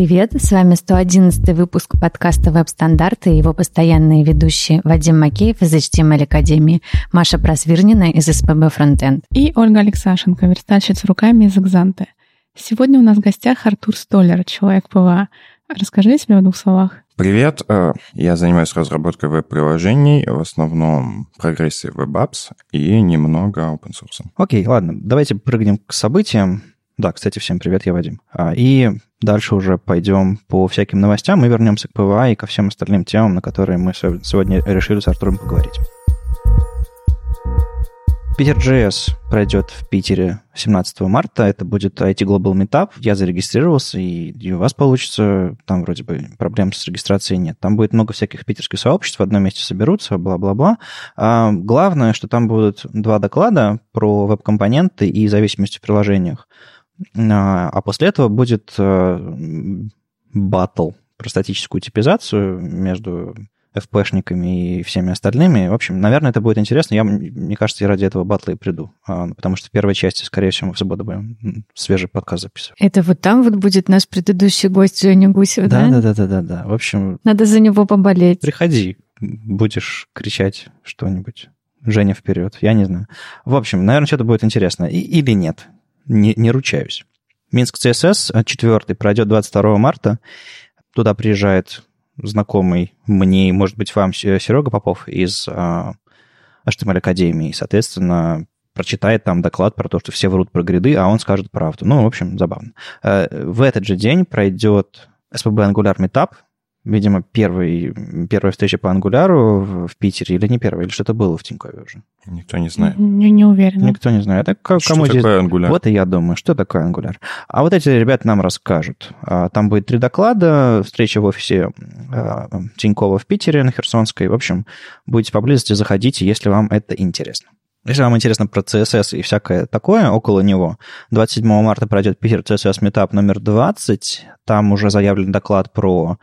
привет! С вами 111 выпуск подкаста «Веб-стандарты» и его постоянные ведущие Вадим Макеев из HTML Академии, Маша Просвирнина из SPB Frontend и Ольга Алексашенко, верстальщица руками из Экзанты. Сегодня у нас в гостях Артур Столяр, человек PWA. Расскажи о себе в двух словах. Привет, э, я занимаюсь разработкой веб-приложений, в основном Progressive Apps и немного open source. Окей, ладно, давайте прыгнем к событиям. Да, кстати, всем привет, я Вадим. А, и дальше уже пойдем по всяким новостям и вернемся к PWA и ко всем остальным темам, на которые мы сегодня решили с Артуром поговорить. PiterJS пройдет в Питере 17 марта. Это будет IT Global Meetup. Я зарегистрировался, и, у вас получится. Там вроде бы проблем с регистрацией нет. Там будет много всяких питерских сообществ, в одном месте соберутся, бла-бла-бла. А главное, что там будут два доклада про веб-компоненты и зависимости в приложениях. А, а после этого будет батл про статическую типизацию между FP-шниками и всеми остальными. В общем, наверное, это будет интересно. Я, мне кажется, я ради этого батла и приду. А, потому что в первой части, скорее всего, мы в субботу будем свежий подкаст записывать. Это вот там вот будет наш предыдущий гость Женя Гусев, да? Да, да, да, да, да. В общем... Надо за него поболеть. Приходи, будешь кричать что-нибудь. Женя вперед, я не знаю. В общем, наверное, что-то будет интересно. И, или нет. Не, не ручаюсь. Минск CSS 4 пройдет 22 марта. Туда приезжает знакомый мне может быть, вам Серега Попов из а, HTML Академии. И, соответственно, прочитает там доклад про то, что все врут про гриды, а он скажет правду. Ну, в общем, забавно. Э, в этот же день пройдет SPB Angular Meetup видимо, первый, первая встреча по ангуляру в Питере, или не первая, или что-то было в Тинькове уже? Никто не знает. Не, не уверен. Никто не знает. Это как, что кому такое здесь... ангуляр? Вот и я думаю, что такое ангуляр. А вот эти ребята нам расскажут. А, там будет три доклада, встреча в офисе а, Тинькова в Питере на Херсонской. В общем, будете поблизости, заходите, если вам это интересно. Если вам интересно про CSS и всякое такое около него, 27 марта пройдет Питер CSS Meetup номер 20. Там уже заявлен доклад про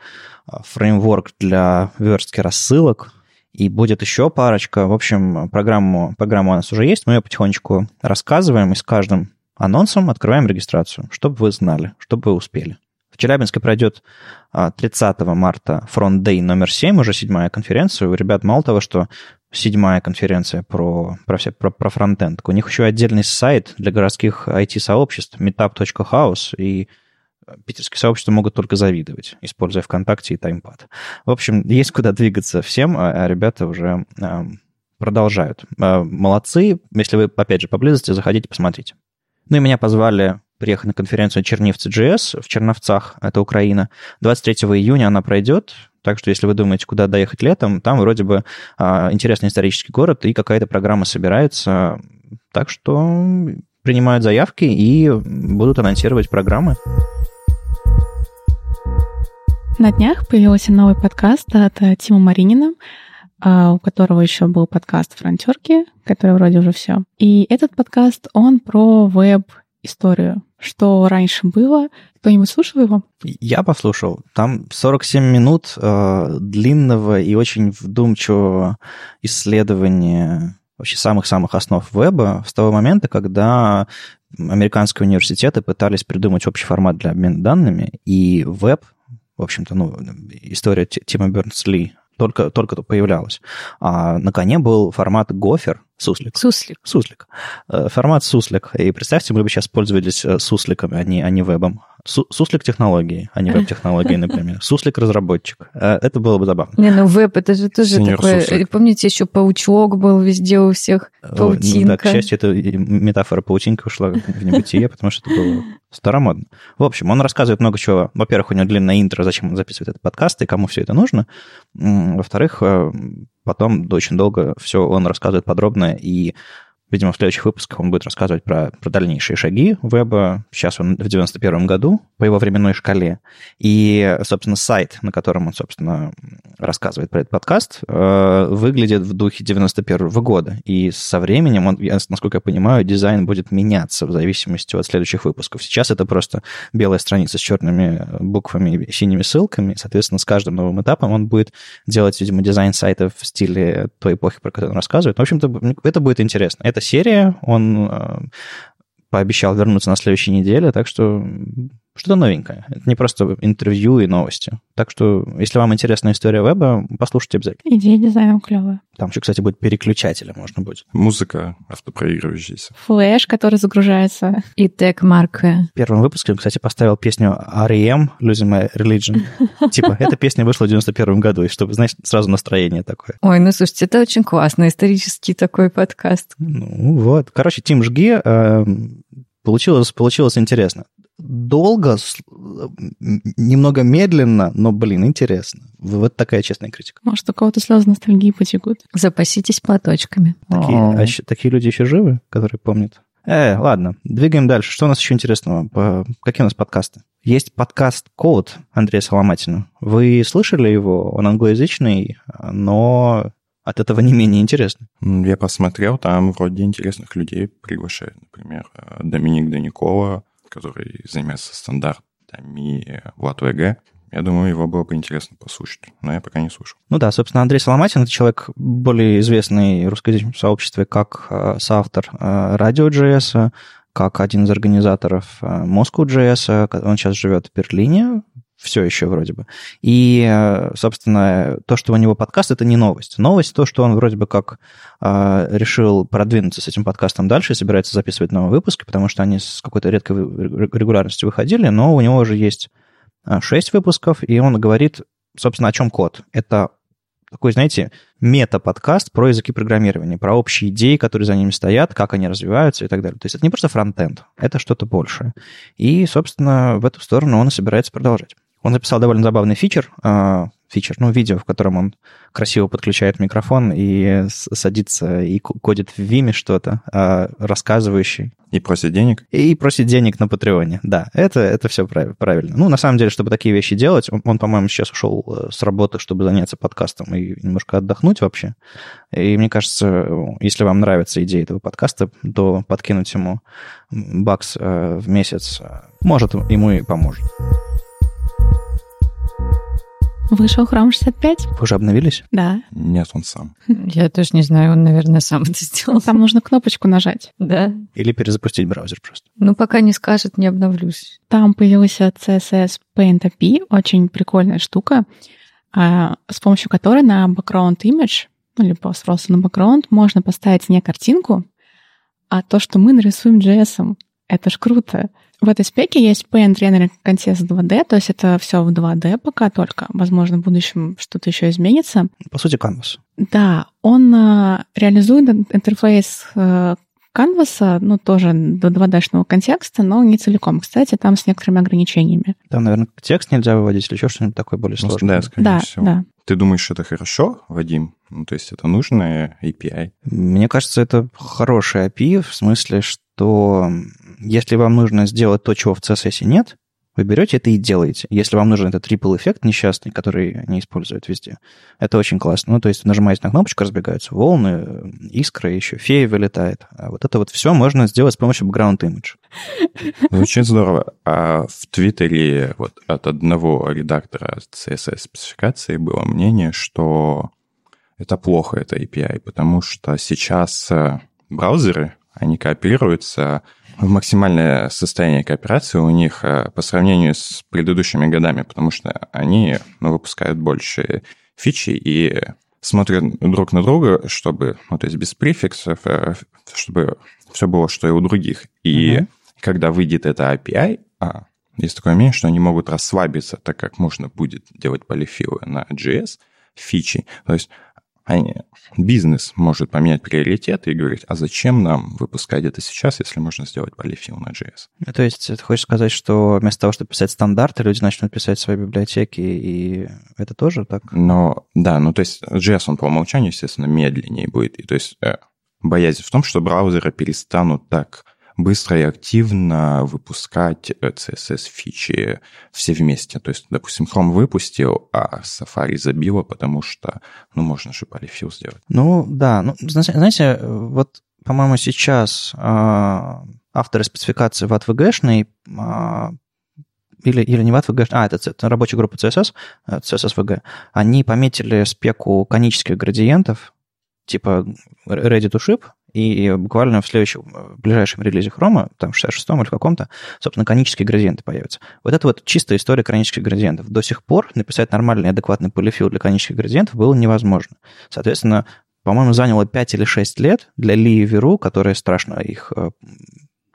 а, фреймворк для верстки рассылок. И будет еще парочка. В общем, программу, программа у нас уже есть. Мы ее потихонечку рассказываем и с каждым анонсом открываем регистрацию, чтобы вы знали, чтобы вы успели. В Челябинске пройдет 30 а, марта Front Day номер 7, уже седьмая конференция. У ребят мало того, что седьмая конференция про, про, все, про, про фронтенд. У них еще отдельный сайт для городских IT-сообществ meetup.house, и питерские сообщества могут только завидовать, используя ВКонтакте и Таймпад. В общем, есть куда двигаться всем, а, а ребята уже а, продолжают. А, молодцы. Если вы, опять же, поблизости, заходите, посмотрите. Ну и меня позвали приехать на конференцию Чернивцы GS в Черновцах, это Украина. 23 июня она пройдет, так что если вы думаете, куда доехать летом, там вроде бы а, интересный исторический город и какая-то программа собирается. Так что принимают заявки и будут анонсировать программы. На днях появился новый подкаст от Тима Маринина, а, у которого еще был подкаст «Фронтерки», который вроде уже все. И этот подкаст, он про веб-историю. Что раньше было? Кто-нибудь слушал его? Я послушал. Там 47 минут э, длинного и очень вдумчивого исследования вообще самых-самых основ веба с того момента, когда американские университеты пытались придумать общий формат для обмена данными, и веб в общем-то, ну, история Тима Бернс-Ли только, только появлялась. А на коне был формат гофер, суслик. Суслик. Суслик. Э, формат суслик. И представьте, мы бы сейчас пользовались э, сусликами, а не, а не вебом. Суслик технологии, а не веб-технологии, например. Суслик разработчик. Э, это было бы забавно. Не, ну веб это же тоже Сеньор такое. Суслик. Помните, еще паучок был везде у всех, паутинка. Ну, да, к счастью, эта метафора паутинка ушла в небытие, потому что это было старомодно. В общем, он рассказывает много чего. Во-первых, у него длинное интро, зачем он записывает этот подкаст и кому все это нужно. Во-вторых, потом очень долго все он рассказывает подробно, и Видимо, в следующих выпусках он будет рассказывать про, про дальнейшие шаги веба. Сейчас он в 91 году по его временной шкале. И, собственно, сайт, на котором он, собственно, рассказывает про этот подкаст, э, выглядит в духе 91 года. И со временем, он, насколько я понимаю, дизайн будет меняться в зависимости от следующих выпусков. Сейчас это просто белая страница с черными буквами и синими ссылками. Соответственно, с каждым новым этапом он будет делать, видимо, дизайн сайта в стиле той эпохи, про которую он рассказывает. В общем-то, это будет интересно. Это серия, он э, пообещал вернуться на следующей неделе, так что что-то новенькое. Это не просто интервью и новости. Так что, если вам интересна история веба, послушайте обязательно. Идея дизайна клевая. Там еще, кстати, будет переключателя можно будет. Музыка автопроигрывающаяся. Флэш, который загружается. И тег марка. В первом выпуске он, кстати, поставил песню R.E.M. Losing My Religion. Типа, эта песня вышла в 91 году, и чтобы, знаешь, сразу настроение такое. Ой, ну слушайте, это очень классно, исторический такой подкаст. Ну вот. Короче, Тим Жги э, получилось, получилось интересно. Долго, немного медленно, но, блин, интересно. Вот такая честная критика. Может, у кого-то слезы ностальгии потекут. Запаситесь платочками. Такие, а такие люди еще живы, которые помнят? Э, ладно, двигаем дальше. Что у нас еще интересного? По- Какие у нас подкасты? Есть подкаст «Код» Андрея Соломатина. Вы слышали его? Он англоязычный, но от этого не менее интересный. М, Я посмотрел, там вроде интересных людей приглашают. Например, э, Доминик Даникова, который занимается стандартами в АТВГ. Я думаю, его было бы интересно послушать, но я пока не слушал. Ну да, собственно, Андрей Соломатин — это человек более известный в русскоязычном сообществе как э, соавтор э, радио.js, как один из организаторов э, Moscow.js. Он сейчас живет в Берлине, все еще вроде бы. И, э, собственно, то, что у него подкаст, это не новость. Новость то, что он вроде бы как э, решил продвинуться с этим подкастом дальше и собирается записывать новые выпуски, потому что они с какой-то редкой регулярностью выходили, но у него уже есть э, шесть выпусков, и он говорит, собственно, о чем код. Это такой, знаете, мета-подкаст про языки программирования, про общие идеи, которые за ними стоят, как они развиваются и так далее. То есть это не просто фронтенд, это что-то большее. И, собственно, в эту сторону он и собирается продолжать. Он записал довольно забавный фичер, а, фичер, ну, видео, в котором он красиво подключает микрофон и садится и ко- кодит в Виме что-то, а, рассказывающий. И просит денег. И просит денег на Патреоне. Да, это, это все правильно. Ну, на самом деле, чтобы такие вещи делать, он, он, по-моему, сейчас ушел э, с работы, чтобы заняться подкастом и немножко отдохнуть вообще. И мне кажется, если вам нравится идея этого подкаста, то подкинуть ему бакс э, в месяц э, может ему и поможет. Вышел Chrome 65? Вы уже обновились? Да. Нет, он сам. Я тоже не знаю, он, наверное, сам это сделал. Там нужно кнопочку нажать. Да? Или перезапустить браузер просто? Ну, пока не скажет, не обновлюсь. Там появился CSS Paint API, очень прикольная штука, а, с помощью которой на background image, ну, или просто на background, можно поставить не картинку, а то, что мы нарисуем JS. Это ж круто. В этой спеке есть Rendering Contest 2D, то есть это все в 2D пока только. Возможно, в будущем что-то еще изменится. По сути, Canvas. Да, он а, реализует ин- интерфейс э, Canvas, ну, тоже до 2D-шного контекста, но не целиком. Кстати, там с некоторыми ограничениями. Там, наверное, текст нельзя выводить или еще что-нибудь такое более Ну, сложное. да, скорее да, всего. да. Ты думаешь, это хорошо, Вадим? Ну, то есть это нужная API? Мне кажется, это хороший API в смысле, что если вам нужно сделать то, чего в CSS нет, вы берете это и делаете. Если вам нужен этот triple эффект несчастный, который они используют везде, это очень классно. Ну, то есть нажимаете на кнопочку, разбегаются волны, искры, еще фея вылетает. А вот это вот все можно сделать с помощью background image. Звучит здорово. А в Твиттере вот от одного редактора CSS-спецификации было мнение, что это плохо, это API, потому что сейчас э, браузеры, они кооперируются в максимальное состояние кооперации у них э, по сравнению с предыдущими годами, потому что они ну, выпускают больше фичи и смотрят друг на друга, чтобы, ну, то есть без префиксов, э, чтобы все было, что и у других. И Мгм. когда выйдет это API, а, есть такое мнение, что они могут расслабиться, так как можно будет делать полифилы на JS фичи. То есть бизнес может поменять приоритеты и говорить, а зачем нам выпускать это сейчас, если можно сделать полифил на JS? Ну, То есть ты хочешь сказать, что вместо того, чтобы писать стандарты, люди начнут писать свои библиотеки, и это тоже так? Но, да, ну то есть JS, он по умолчанию, естественно, медленнее будет. И то есть э, боязнь в том, что браузеры перестанут так быстро и активно выпускать э, CSS-фичи все вместе. То есть, допустим, Chrome выпустил, а Safari забило, потому что, ну, можно же полифил сделать. Ну, да. Ну, зна- знаете, вот, по-моему, сейчас а, авторы спецификации в ATVG-шной а, или, или не в ATVG, а, это, это рабочая группа CSS, э, CSS-VG, они пометили спеку конических градиентов, типа ready to ship, и буквально в следующем, в ближайшем релизе Chrome, там, в 66-м или каком-то, собственно, канонические градиенты появятся. Вот это вот чистая история канонических градиентов. До сих пор написать нормальный, адекватный полифил для канонических градиентов было невозможно. Соответственно, по-моему, заняло 5 или 6 лет для Ли и Веру, которые страшно их э,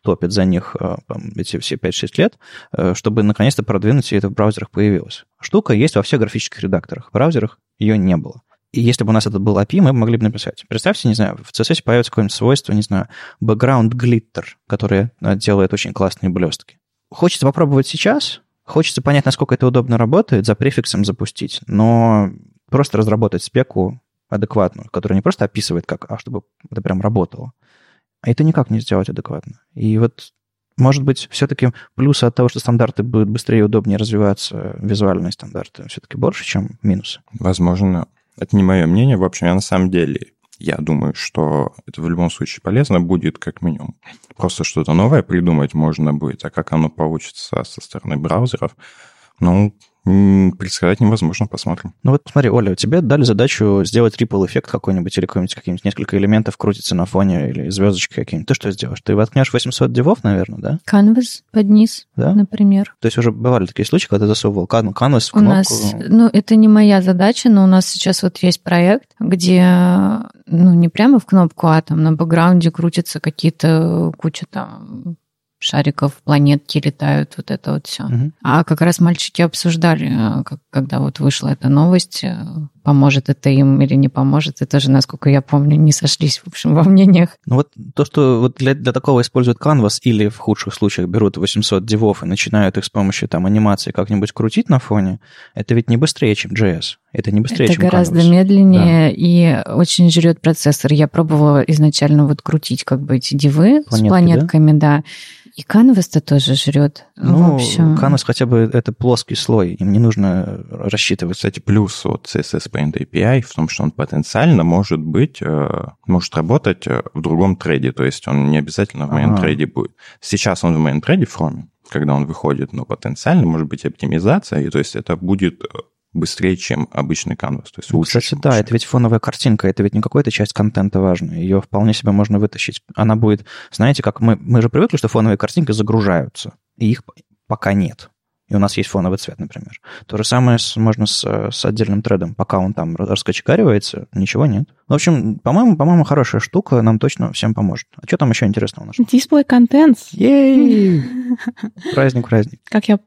топят за них э, эти все 5-6 лет, э, чтобы наконец-то продвинуть, и это в браузерах появилось. Штука есть во всех графических редакторах. В браузерах ее не было. И если бы у нас это был API, мы могли бы написать. Представьте, не знаю, в CSS появится какое-нибудь свойство, не знаю, background glitter, которое делает очень классные блестки. Хочется попробовать сейчас, хочется понять, насколько это удобно работает, за префиксом запустить, но просто разработать спеку адекватную, которая не просто описывает как, а чтобы это прям работало. А это никак не сделать адекватно. И вот, может быть, все-таки плюсы от того, что стандарты будут быстрее и удобнее развиваться, визуальные стандарты, все-таки больше, чем минусы. Возможно. Это не мое мнение. В общем, я на самом деле, я думаю, что это в любом случае полезно будет как минимум. Просто что-то новое придумать можно будет, а как оно получится со стороны браузеров, ну, Предсказать невозможно, посмотрим. Ну вот смотри, Оля, тебе дали задачу сделать ripple эффект какой-нибудь или какой-нибудь какие-нибудь несколько элементов крутится на фоне или звездочки какие-нибудь. Ты что сделаешь? Ты воткнешь 800 дивов, наверное, да? Canvas под низ, да? например. То есть уже бывали такие случаи, когда ты засовывал canvas в кнопку? У нас, ну, это не моя задача, но у нас сейчас вот есть проект, где, ну, не прямо в кнопку, а там на бэкграунде крутятся какие-то куча там шариков, планетки летают, вот это вот все. Угу. А как раз мальчики обсуждали, э, когда вот вышла эта новость, э, поможет это им или не поможет. Это же, насколько я помню, не сошлись, в общем, во мнениях. Ну вот то, что вот для, для такого используют Canvas или в худших случаях берут 800 дивов и начинают их с помощью там анимации как-нибудь крутить на фоне, это ведь не быстрее, чем JS. Это не быстрее, это чем гораздо Canvas. медленнее да. и очень жрет процессор. Я пробовала изначально вот крутить как бы эти дивы Планетки, с планетками, да. да и канвас-то тоже жрет. Ну, канвас хотя бы это плоский слой, им не нужно рассчитывать. Кстати, плюс от CSS Paint API в том, что он потенциально может быть, э, может работать э, в другом трейде, то есть он не обязательно в main трейде будет. Сейчас он в main трейде Chrome, когда он выходит, но потенциально может быть оптимизация, и то есть это будет э, быстрее, чем обычный канвас. То есть лучше, Кстати, да, это ведь фоновая картинка, это ведь не какая-то часть контента важная. Ее вполне себе можно вытащить. Она будет, знаете, как мы, мы же привыкли, что фоновые картинки загружаются, и их пока нет и у нас есть фоновый цвет, например. То же самое с, можно с, с отдельным тредом. Пока он там раскочегаривается, ничего нет. В общем, по-моему, по-моему, хорошая штука, нам точно всем поможет. А что там еще интересного у нас? Дисплей контент. Ей! Праздник, праздник. Как я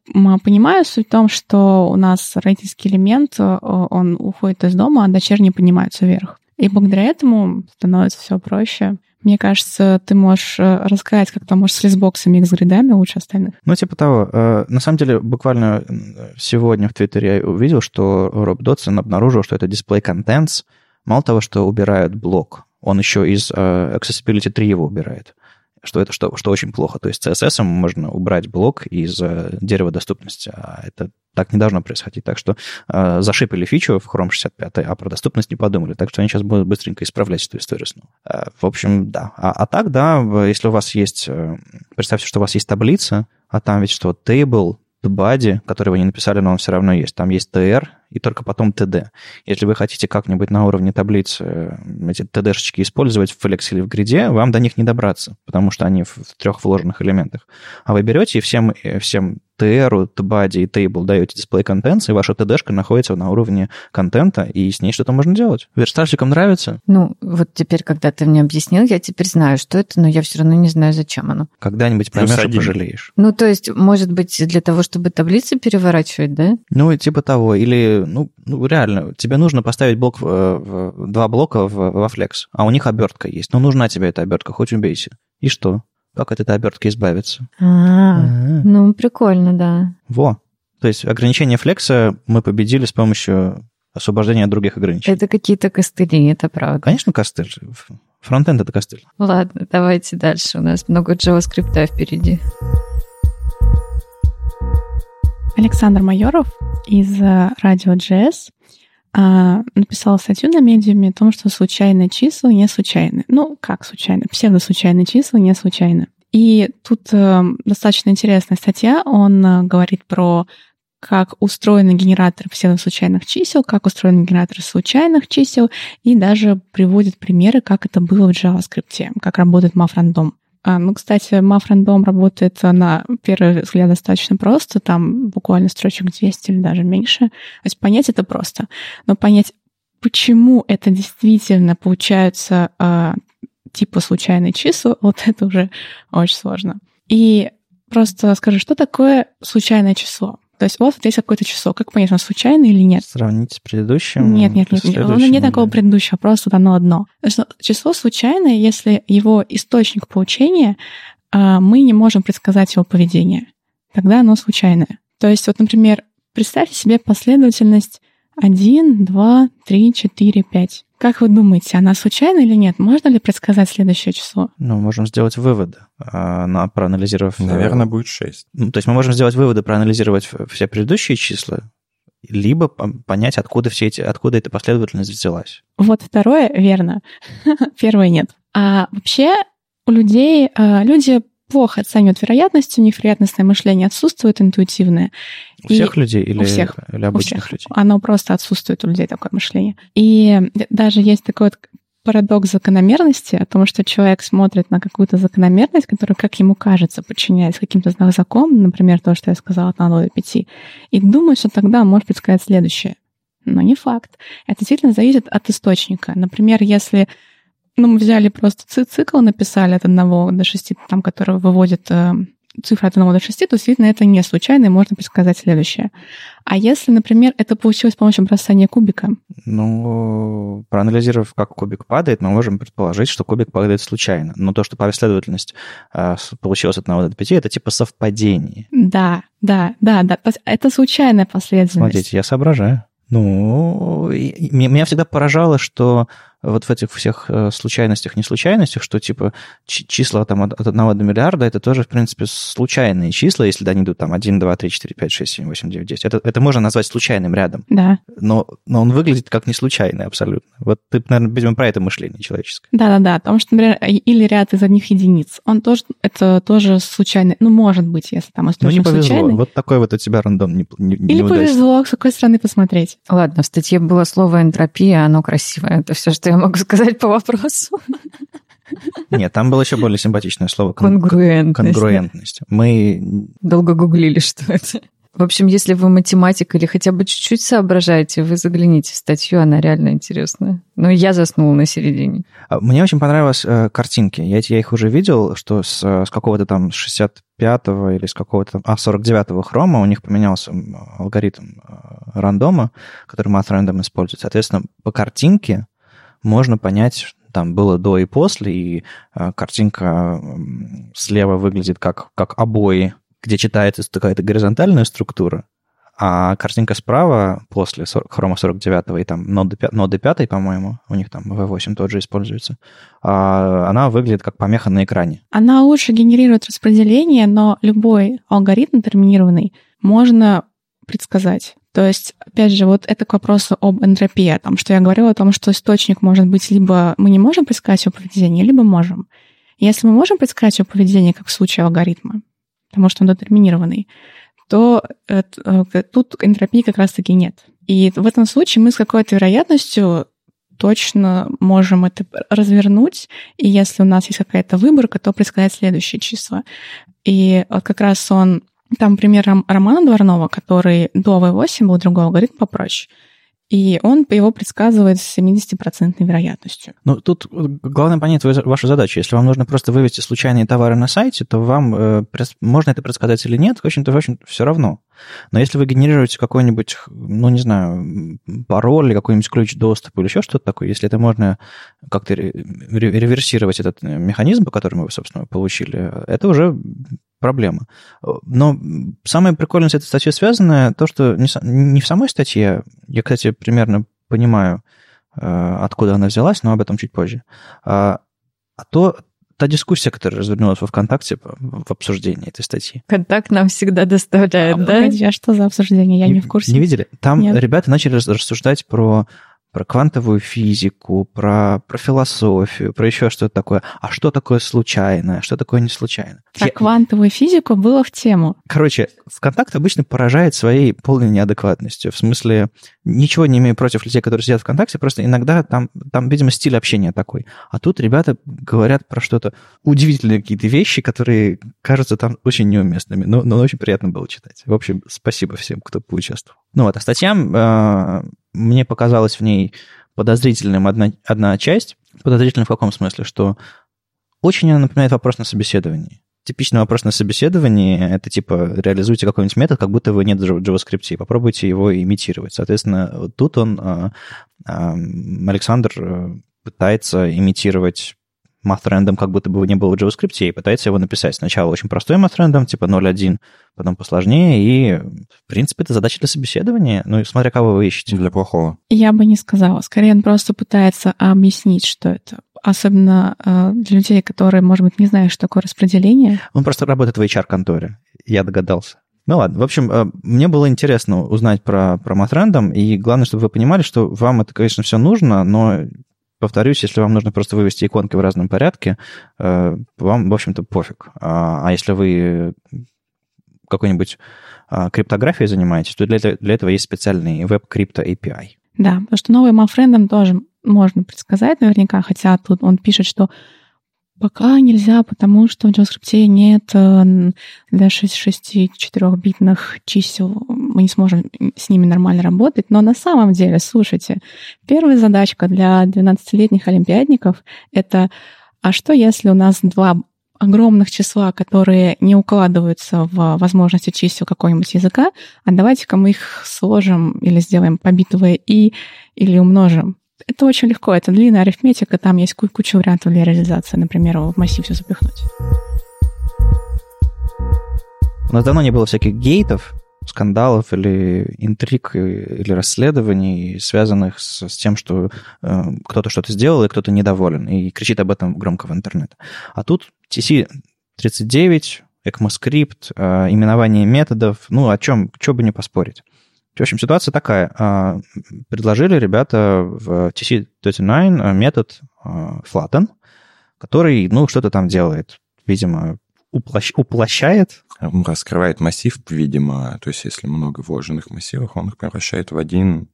понимаю, суть в том, что у нас родительский элемент, э, он уходит из дома, а дочерние поднимаются вверх. И благодаря этому становится все проще. Мне кажется, ты можешь э, рассказать, как там можешь с листбоксами их с гридами лучше остальных. Ну, типа того. Э, на самом деле, буквально сегодня в Твиттере я увидел, что Роб Дотсон обнаружил, что это display contents. Мало того, что убирают блок, он еще из э, Accessibility 3 его убирает что это что, что очень плохо. То есть CSS можно убрать блок из дерева доступности, а это так не должно происходить. Так что э, зашипели фичу в Chrome 65, а про доступность не подумали. Так что они сейчас будут быстренько исправлять эту историю снова. Э, в общем, да. А, а так, да, если у вас есть... Э, представьте, что у вас есть таблица, а там ведь что, table, body, который вы не написали, но он все равно есть. Там есть tr, и только потом td. Если вы хотите как-нибудь на уровне таблицы э, эти td-шечки использовать в Flex или в гриде, вам до них не добраться, потому что они в, трех вложенных элементах. А вы берете и всем, э, всем TR, TBuddy и Table даете display contents, и ваша TD-шка находится на уровне контента, и с ней что-то можно делать. Верстальщикам нравится? Ну, вот теперь, когда ты мне объяснил, я теперь знаю, что это, но я все равно не знаю, зачем оно. Когда-нибудь поймешь и пожалеешь. Ну, то есть, может быть, для того, чтобы таблицы переворачивать, да? Ну, типа того. Или, ну, ну реально, тебе нужно поставить блок, в, в, два блока в, во Flex, а у них обертка есть. Ну, нужна тебе эта обертка, хоть убейся. И что? Как от этой обертки избавиться? А, ну, прикольно, да. Во. То есть ограничение флекса мы победили с помощью освобождения от других ограничений. Это какие-то костыли, это правда. Конечно, костыль. Фронтенд — это костыль. Ладно, давайте дальше. У нас много JavaScript впереди. Александр Майоров из радио JS а, написала статью на медиуме о том, что случайные числа не случайны. Ну, как случайно? Псевдослучайные числа не случайны. И тут э, достаточно интересная статья. Он э, говорит про как устроены генераторы псевдослучайных чисел, как устроены генераторы случайных чисел, и даже приводит примеры, как это было в JavaScript, как работает math-random. А, ну, кстати, math-random работает на первый взгляд достаточно просто, там буквально строчек 200 или даже меньше. То есть понять это просто. Но понять, почему это действительно получается э, типа случайные числа, вот это уже очень сложно. И просто скажи, что такое случайное число? То есть у вас есть какое-то число. Как понять, оно случайное или нет? Сравнить с предыдущим? Нет, нет, нет. Оно нет такого предыдущего, просто вот оно одно. число случайное, если его источник получения, а, мы не можем предсказать его поведение. Тогда оно случайное. То есть вот, например, представьте себе последовательность 1, 2, 3, 4, 5. Как вы думаете, она случайна или нет? Можно ли предсказать следующее число? Ну, можем сделать выводы, а, проанализировав... Э, Наверное, будет 6. Ну, то есть мы можем сделать выводы, проанализировать все предыдущие числа, либо понять, откуда, все эти, откуда эта последовательность взялась. Вот второе верно, первое нет. А вообще у людей, а, люди плохо оценивают вероятности, у них вероятностное мышление отсутствует интуитивное. У и всех людей или, у всех, или обычных у всех. людей? Оно просто отсутствует у людей, такое мышление. И даже есть такой вот парадокс закономерности, о том, что человек смотрит на какую-то закономерность, которая, как ему кажется, подчиняется каким-то законам, например, то, что я сказала от 1 до 5, и думает, что тогда может предсказать следующее. Но не факт. Это действительно зависит от источника. Например, если ну, мы взяли просто цикл, написали от 1 до 6, там, который выводит э, цифры от 1 до 6, то действительно это не случайно, и можно предсказать следующее. А если, например, это получилось с помощью бросания кубика? Ну, проанализировав, как кубик падает, мы можем предположить, что кубик падает случайно. Но то, что последовательность э, получилась от 1 до 5, это типа совпадение. Да, да, да, да. Это случайная последовательность. Смотрите, я соображаю. Ну, меня всегда поражало, что вот в этих всех э, случайностях, не случайностях, что типа числа там от 1 до миллиарда, это тоже, в принципе, случайные числа, если они идут там 1, 2, 3, 4, 5, 6, 7, 8, 9, 10. Это, это можно назвать случайным рядом. Да. Но, но он выглядит как не случайный абсолютно. Вот ты, наверное, видимо, про это мышление человеческое. Да-да-да, потому что, например, или ряд из одних единиц, он тоже, это тоже случайный, ну, может быть, если там источник Ну, не повезло. случайный. Вот такой вот у тебя рандом не, не Или повезло, с какой стороны посмотреть. Ладно, в статье было слово энтропия, оно красивое. Это все, что я могу сказать по вопросу. Нет, там было еще более симпатичное слово. Конгруентность. Конгруентность. Мы... Долго гуглили, что это. В общем, если вы математик или хотя бы чуть-чуть соображаете, вы загляните в статью, она реально интересная. Но я заснул на середине. А, мне очень понравились э, картинки. Я, я их уже видел, что с, с какого-то там 65-го или с какого-то там... А, 49-го хрома у них поменялся алгоритм э, рандома, который Math Random использует. Соответственно, по картинке можно понять, там было до и после, и э, картинка слева выглядит как, как обои, где читается какая-то горизонтальная структура, а картинка справа после хрома 49 и там ноды, ноды 5, по-моему, у них там V8 тот же используется, а она выглядит как помеха на экране. Она лучше генерирует распределение, но любой алгоритм терминированный можно предсказать. То есть, опять же, вот это к вопросу об энтропии, о том, что я говорила о том, что источник может быть либо мы не можем предсказать его поведение, либо можем. Если мы можем предсказать его поведение, как в случае алгоритма, потому что он детерминированный, то э, тут энтропии как раз-таки нет. И в этом случае мы с какой-то вероятностью точно можем это развернуть, и если у нас есть какая-то выборка, то предсказать следующее число. И вот как раз он там пример Романа Дворнова, который до V8 был другой алгоритм попроще. И он его предсказывает с 70% вероятностью. Ну, тут главное понять вашу задачу. Если вам нужно просто вывести случайные товары на сайте, то вам э, можно это предсказать или нет, в общем-то, в общем все равно. Но если вы генерируете какой-нибудь, ну, не знаю, пароль или какой-нибудь ключ доступа или еще что-то такое, если это можно как-то реверсировать этот э, механизм, по которому вы, собственно, получили, это уже проблема. Но самое прикольное с этой статьей связанное то, что не в самой статье, я, кстати, примерно понимаю, э, откуда она взялась, но об этом чуть позже, а, а то, та дискуссия, которая развернулась во ВКонтакте в обсуждении этой статьи. Контакт нам всегда доставляет, а, да? Погоди, а что за обсуждение? Я не, не в курсе. Не видели? Там Нет. ребята начали рассуждать про про квантовую физику, про, про философию, про еще что-то такое. А что такое случайное, что такое не случайно? Про Я... квантовую физику было в тему. Короче, ВКонтакт обычно поражает своей полной неадекватностью. В смысле, ничего не имею против людей, которые сидят ВКонтакте, просто иногда там, там видимо, стиль общения такой. А тут ребята говорят про что-то удивительные какие-то вещи, которые кажутся там очень неуместными. Но, но очень приятно было читать. В общем, спасибо всем, кто поучаствовал. Ну вот, а статья э, мне показалась в ней подозрительным одна, одна часть. Подозрительным в каком смысле? Что очень она напоминает вопрос на собеседовании. Типичный вопрос на собеседовании — это типа реализуйте какой-нибудь метод, как будто вы нет в JavaScript, и попробуйте его имитировать. Соответственно, тут он, а, а, Александр, э, пытается имитировать math как будто бы не было в JavaScript, и пытается его написать. Сначала очень простой math типа 0.1, потом посложнее, и, в принципе, это задача для собеседования, ну, смотря кого вы ищете. Для плохого. Я бы не сказала. Скорее, он просто пытается объяснить, что это. Особенно э, для людей, которые, может быть, не знают, что такое распределение. Он просто работает в HR-конторе, я догадался. Ну ладно, в общем, э, мне было интересно узнать про, про Матрендом, и главное, чтобы вы понимали, что вам это, конечно, все нужно, но повторюсь, если вам нужно просто вывести иконки в разном порядке, э, вам, в общем-то, пофиг. А, а если вы какой-нибудь а, криптографией занимаетесь, то для, для этого есть специальный веб-крипто API. Да, потому что новый Малфрендом тоже можно предсказать наверняка, хотя тут он пишет, что Пока нельзя, потому что в JavaScript нет э, для 64-битных чисел, мы не сможем с ними нормально работать. Но на самом деле, слушайте, первая задачка для 12-летних олимпиадников — это а что если у нас два огромных числа, которые не укладываются в возможности чисел какого-нибудь языка, а давайте-ка мы их сложим или сделаем побитовые и или умножим. Это очень легко, это длинная арифметика, там есть куча вариантов для реализации, например, в массив все запихнуть. У нас давно не было всяких гейтов, скандалов или интриг или расследований, связанных с, с тем, что э, кто-то что-то сделал и кто-то недоволен, и кричит об этом громко в интернет. А тут TC39, ECMAScript, э, именование методов, ну, о чем, что бы не поспорить. В общем, ситуация такая. А, предложили ребята в TC39 а, метод а, flatten, который, ну, что-то там делает. Видимо, уплощ... уплощает. Раскрывает массив, видимо. То есть, если много вложенных массивов, он их превращает в один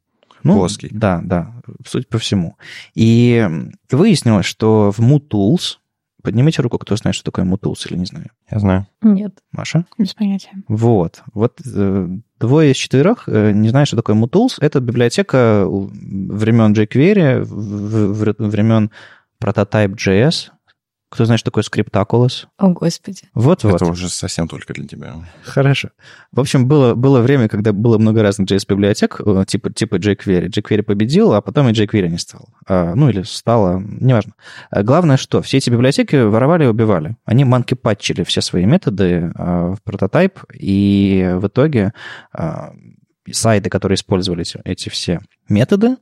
ну, плоский. Да, да, суть по всему. И выяснилось, что в MooTools, Поднимите руку, кто знает, что такое MooTools или не знаю. Я знаю. Нет. Маша? Без понятия. Вот. Вот э, двое из четырех э, не знают, что такое MooTools. Это библиотека времен jQuery, времен Prototype.js, кто знает, что такое скриптакулос? О, Господи. Вот-вот. Это уже совсем только для тебя. Хорошо. В общем, было, было время, когда было много разных JS-библиотек, э, типа, типа jQuery. jQuery победил, а потом и jQuery не стал. А, ну, или стало, неважно. А главное, что все эти библиотеки воровали и убивали. Они манки-патчили все свои методы а, в прототип, и в итоге а, сайты, которые использовали эти, эти все методы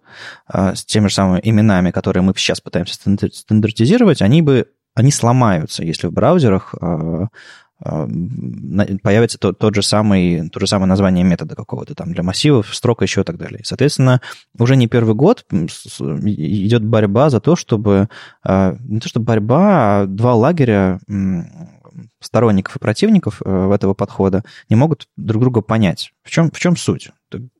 а, с теми же самыми именами, которые мы сейчас пытаемся стандартизировать, они бы они сломаются, если в браузерах а, а, появится тот, тот же самый, то же самое название метода какого-то там для массивов, строка еще и так далее. Соответственно, уже не первый год идет борьба за то, чтобы а, не то чтобы борьба, а два лагеря сторонников и противников э, этого подхода не могут друг друга понять. В чем, в чем суть?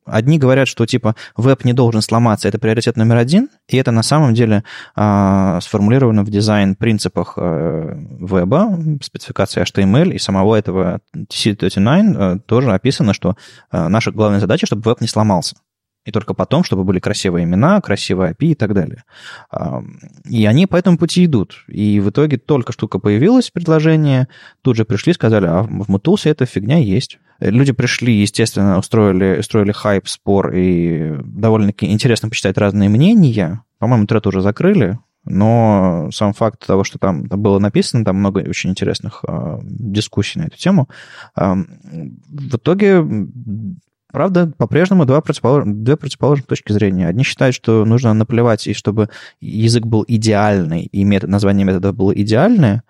Одни говорят, что типа веб не должен сломаться, это приоритет номер один, и это на самом деле э, сформулировано в дизайн-принципах э, веба, спецификации HTML и самого этого TC39 э, тоже описано, что э, наша главная задача, чтобы веб не сломался. И только потом, чтобы были красивые имена, красивые API и так далее. И они по этому пути идут. И в итоге только штука появилась, предложение, тут же пришли, сказали, а в Мутулсе эта фигня есть. Люди пришли, естественно, устроили, устроили хайп, спор, и довольно-таки интересно почитать разные мнения. По-моему, тред уже закрыли, но сам факт того, что там было написано, там много очень интересных э, дискуссий на эту тему, э, в итоге Правда, по-прежнему два противопол... две противоположных точки зрения. Одни считают, что нужно наплевать, и чтобы язык был идеальный, и метод, название метода было идеальное,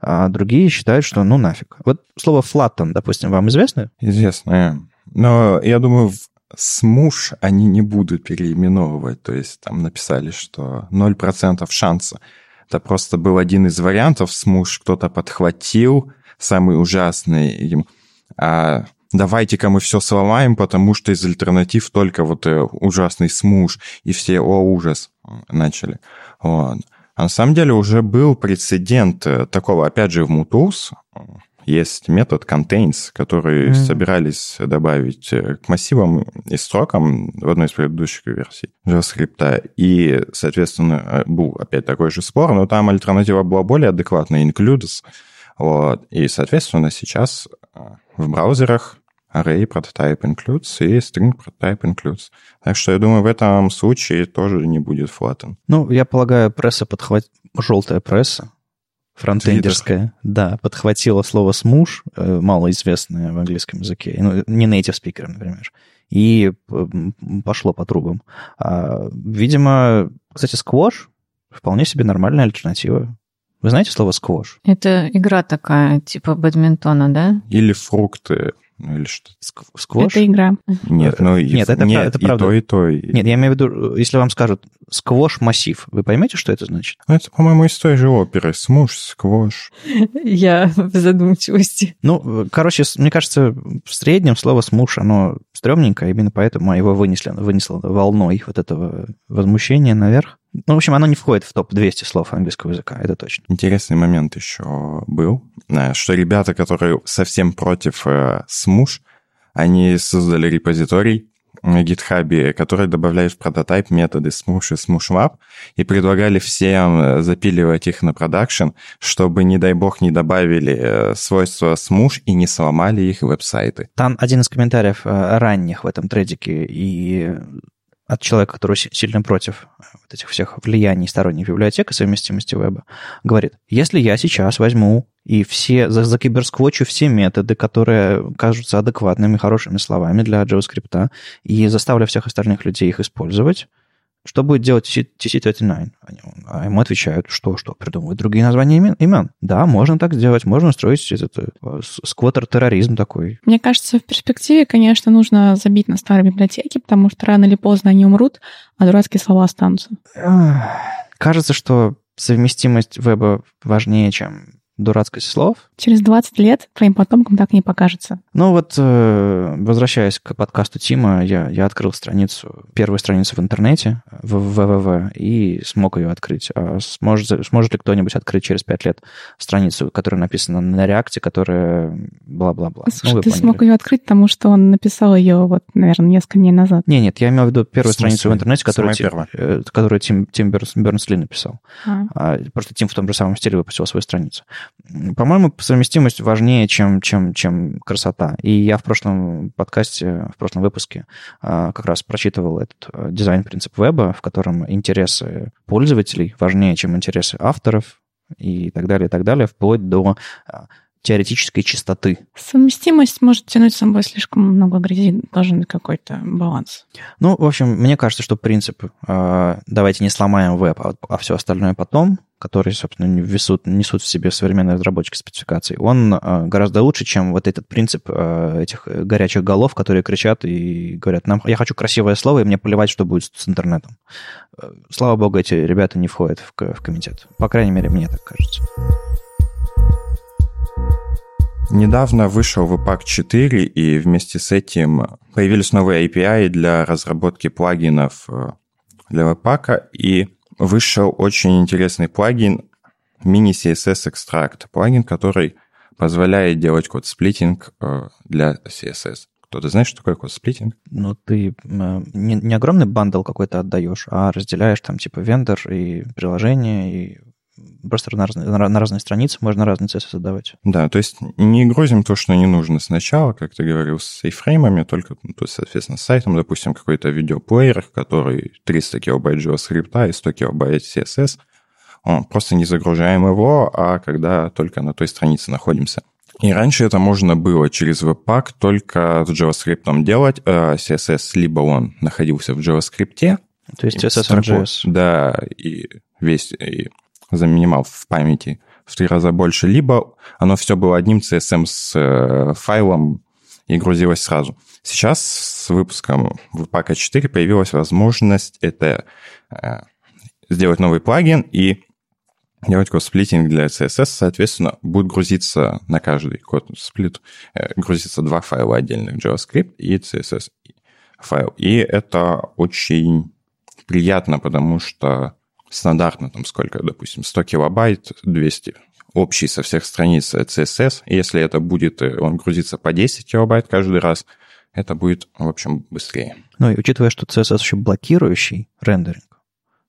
а другие считают, что ну нафиг. Вот слово flatten, допустим, вам известно? Известно. Но я думаю, смуш они не будут переименовывать. То есть там написали, что 0% шанса. Это просто был один из вариантов смуш, кто-то подхватил, самый ужасный. А давайте-ка мы все сломаем, потому что из альтернатив только вот э, ужасный смуш, и все, о, ужас, начали. Вот. А на самом деле уже был прецедент э, такого, опять же, в MooTools, есть метод contains, который mm-hmm. собирались добавить э, к массивам и строкам в одной из предыдущих версий JavaScript. И, соответственно, был опять такой же спор, но там альтернатива была более адекватная, includes. Вот. И, соответственно, сейчас в браузерах array prototype includes и string prototype includes. Так что я думаю, в этом случае тоже не будет flatten. Ну, я полагаю, пресса подхватит... Желтая пресса, фронтендерская, да, подхватила слово смуш, э, малоизвестное в английском языке, ну, не native speaker, например, и пошло по трубам. А, видимо, кстати, сквош вполне себе нормальная альтернатива. Вы знаете слово сквош? Это игра такая, типа бадминтона, да? Или фрукты. Ну, или что Сквош? Это игра. Нет, ну нет, это, нет, это правда. и то, и то. И... Нет, я имею в виду, если вам скажут сквош массив, вы поймете, что это значит? Ну, это, по-моему, из той же оперы. Смуш, сквош. Я в задумчивости. Ну, короче, мне кажется, в среднем слово смуш, оно стрёмненькое, именно поэтому его вынесли, вынесло волной вот этого возмущения наверх. Ну, в общем, оно не входит в топ-200 слов английского языка, это точно. Интересный момент еще был, э, что ребята, которые совсем против э, смуш, они создали репозиторий на GitHub, который добавляет в прототип методы смуш и смушвап, и предлагали всем э, запиливать их на продакшн, чтобы, не дай бог, не добавили свойства смуш и не сломали их веб-сайты. Там один из комментариев ранних в этом тредике и от человека, который сильно против э, вот этих всех влияний сторонних библиотек и совместимости веба, говорит, если я сейчас возьму и все, за, закиберсквочу все методы, которые кажутся адекватными, хорошими словами для JavaScript, и заставлю всех остальных людей их использовать, что будет делать TC39? А ему отвечают, что, что, придумывают другие названия имен? имен. Да, можно так сделать, можно устроить этот э, сквотер-терроризм такой. Мне кажется, в перспективе, конечно, нужно забить на старые библиотеки, потому что рано или поздно они умрут, а дурацкие слова останутся. Кажется, что совместимость веба важнее, чем дурацкость слов. Через 20 лет твоим потомкам так не покажется. Ну вот, э, возвращаясь к подкасту Тима, я, я открыл страницу, первую страницу в интернете, в www, и смог ее открыть. А сможет, сможет ли кто-нибудь открыть через 5 лет страницу, которая написана на реакте, которая бла-бла-бла? Слушай, ну, ты поняли. смог ее открыть, потому что он написал ее, вот, наверное, несколько дней назад. Не, нет, я имел в виду первую в страницу в интернете, которую, Тим, э, которую Тим, Тим Бернс-Ли написал. А. А, просто Тим в том же самом стиле выпустил свою страницу. По-моему, совместимость важнее, чем, чем, чем красота. И я в прошлом подкасте, в прошлом выпуске а, как раз прочитывал этот э, дизайн-принцип веба, в котором интересы пользователей важнее, чем интересы авторов и так далее, и так далее, вплоть до а, теоретической чистоты. Совместимость может тянуть с собой слишком много грязи, должен быть какой-то баланс. Ну, в общем, мне кажется, что принцип э, «давайте не сломаем веб, а, а все остальное потом», который, собственно, несут, несут в себе современные разработчики спецификаций, он э, гораздо лучше, чем вот этот принцип э, этих горячих голов, которые кричат и говорят, нам, я хочу красивое слово, и мне плевать, что будет с интернетом. Слава богу, эти ребята не входят в, в комитет. По крайней мере, мне так кажется. Недавно вышел Webpack 4, и вместе с этим появились новые API для разработки плагинов э, для Webpack, и вышел очень интересный плагин Mini CSS Extract, плагин, который позволяет делать code splitting э, для CSS. Кто-то знает, что такое code splitting? Ну, ты э, не, не огромный bundle какой-то отдаешь, а разделяешь там типа vendor и приложение, и просто на разные, на разные страницы можно разные CSS создавать. Да, то есть не грузим то, что не нужно сначала, как ты говорил, с сейфреймами, только, ну, то есть, соответственно, с сайтом, допустим, какой-то видеоплеер, который 300 килобайт JavaScript и 100 килобайт CSS, он, просто не загружаем его, а когда только на той странице находимся. И раньше это можно было через Webpack только с JavaScript делать. А CSS либо он находился в JavaScript, то есть CSS JS. Да, и весь и занимал в памяти в три раза больше, либо оно все было одним CSM с э, файлом, и грузилось сразу. Сейчас с выпуском Webpack 4 появилась возможность это э, сделать новый плагин и делать код-сплитинг для CSS, соответственно, будет грузиться на каждый код-сплит, э, грузиться два файла отдельных, JavaScript и CSS файл. И это очень приятно, потому что стандартно там сколько, допустим, 100 килобайт, 200 общий со всех страниц CSS. Если это будет, э, он грузится по 10 килобайт каждый раз, это будет, в общем, быстрее. Ну и учитывая, что CSS еще блокирующий рендеринг,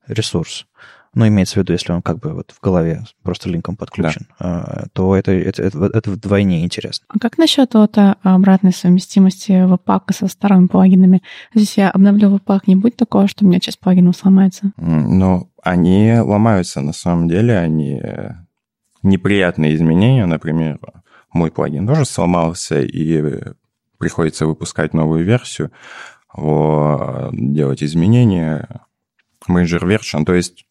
ресурс, ну, имеется в виду, если он как бы вот в голове просто линком подключен, да. то это, это, это, это вдвойне интересно. А как насчет вот а, обратной совместимости веб-пака со старыми плагинами? Здесь я обновлю веб-пак, не будет такого, что у меня часть плагинов сломается? Ну, они ломаются на самом деле, они э, неприятные изменения, например, мой плагин тоже сломался, и приходится выпускать новую версию, делать изменения, major version, то есть а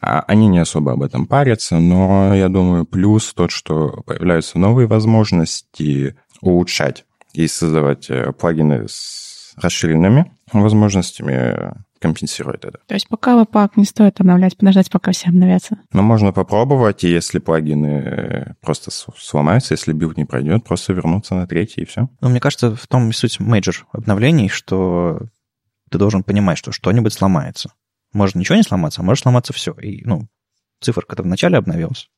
они не особо об этом парятся, но я думаю, плюс тот, что появляются новые возможности улучшать и создавать э, плагины с расширенными возможностями компенсирует это. То есть пока Webpack не стоит обновлять, подождать, пока все обновятся? Но можно попробовать, и если плагины э, просто сломаются, если build не пройдет, просто вернуться на третий, и все. Ну, мне кажется, в том и суть major обновлений, что ты должен понимать, что что-нибудь сломается. Может ничего не сломаться, а может сломаться все. И, ну, циферка-то вначале обновилась.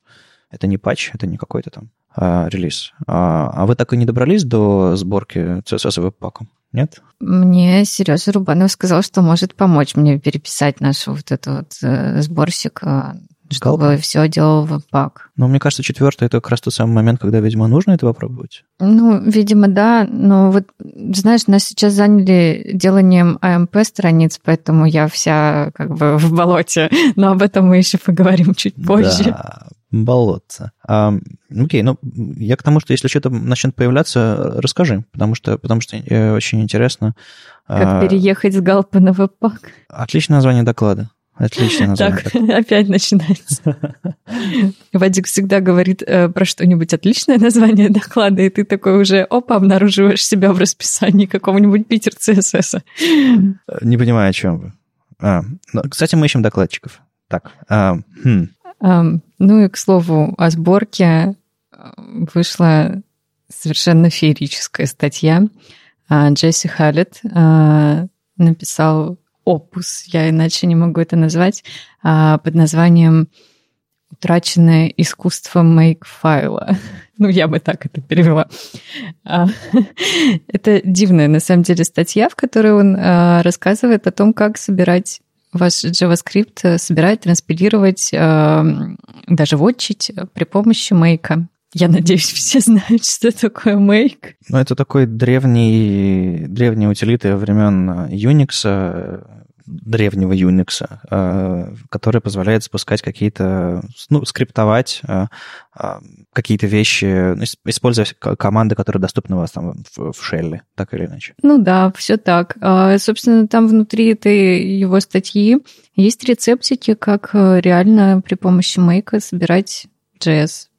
Это не патч, это не какой-то там а, релиз. А, а вы так и не добрались до сборки CSS веб-паком? Нет? Мне Сережа Рубанов сказал, что может помочь мне переписать наш вот этот вот э, сборщик чтобы Галка. все делал веб-пак. Ну, мне кажется, четвертый это как раз тот самый момент, когда, видимо, нужно это попробовать. Ну, видимо, да. Но вот, знаешь, нас сейчас заняли деланием AMP а страниц, поэтому я вся как бы в болоте. Но об этом мы еще поговорим чуть позже. Да, болотце. А, окей, ну, я к тому, что если что-то начнет появляться, расскажи, потому что, потому что э, очень интересно. Как а, переехать с галпа на веб-пак. Отличное название доклада. Отлично название. Так, опять начинается. Вадик всегда говорит э, про что-нибудь отличное название доклада, и ты такой уже, опа, обнаруживаешь себя в расписании какого-нибудь Питер ЦСС. Не понимаю, о чем вы. А, ну, кстати, мы ищем докладчиков. Так, а, хм. а, ну и, к слову, о сборке э, вышла совершенно феерическая статья. А, Джесси Халлет написал опус, я иначе не могу это назвать, а, под названием «Утраченное искусство мейк-файла». Ну, я бы так это перевела. А, это дивная, на самом деле, статья, в которой он а, рассказывает о том, как собирать ваш JavaScript, собирать, транспилировать, даже вотчить при помощи мейка. Я надеюсь, все знают, что такое Make. Ну, это такой древний, древний утилиты времен Unix, древнего Unix, э, который позволяет запускать какие-то, ну, скриптовать э, э, какие-то вещи, ну, используя команды, которые доступны у вас там в, в шелле, так или иначе. Ну да, все так. А, собственно, там внутри этой его статьи есть рецептики, как реально при помощи Make собирать JS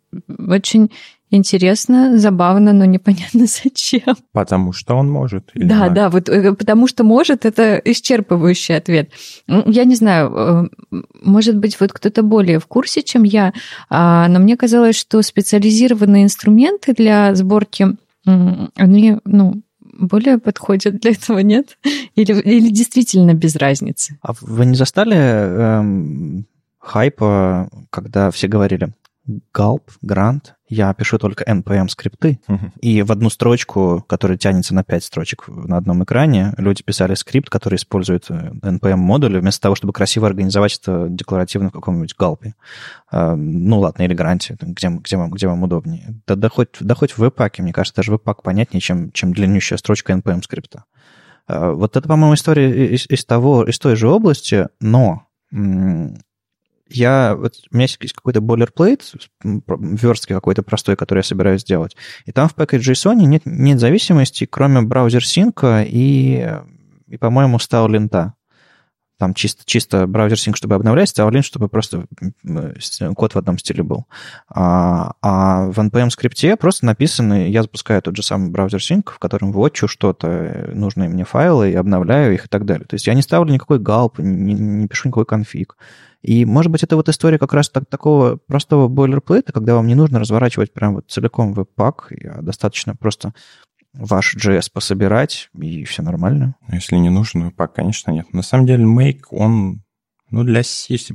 очень интересно, забавно, но непонятно зачем. Потому что он может. Да, да, вот э, потому что может, это исчерпывающий ответ. Я не знаю, э, может быть, вот кто-то более в курсе, чем я, а, но мне казалось, что специализированные инструменты для сборки, они, ну, более подходят для этого, нет? Или, или действительно без разницы? А вы не застали эм, хайпа, когда все говорили, Gulp, Grant, я пишу только NPM скрипты, uh-huh. и в одну строчку, которая тянется на пять строчек на одном экране, люди писали скрипт, который использует NPM модули, вместо того, чтобы красиво организовать это декларативно в каком-нибудь галпе. Uh, ну ладно, или гранте, где, где, вам, где вам удобнее. Да, да, хоть, да хоть в веб-паке, мне кажется, даже веб-пак понятнее, чем, чем длиннющая строчка NPM скрипта. Uh, вот это, по-моему, история из, из, того, из той же области, но я, вот, у меня есть какой-то boilerplate, верстки какой-то простой, который я собираюсь сделать. И там в package.json нет, нет зависимости, кроме браузер синка и, и по-моему, стал лента. там чисто, чисто браузер синк, чтобы обновлять, Ставлин, чтобы просто код в одном стиле был. А, а в NPM скрипте просто написаны, я запускаю тот же самый браузер синк, в котором вводчу что-то, нужные мне файлы, и обновляю их и так далее. То есть я не ставлю никакой галп, не, не пишу никакой конфиг. И, может быть, это вот история как раз так, такого простого бойлерплейта, когда вам не нужно разворачивать прям вот целиком веб-пак, а достаточно просто ваш JS пособирать, и все нормально. А если не нужен веб-пак, конечно, нет. На самом деле, Make, он ну, для C, C++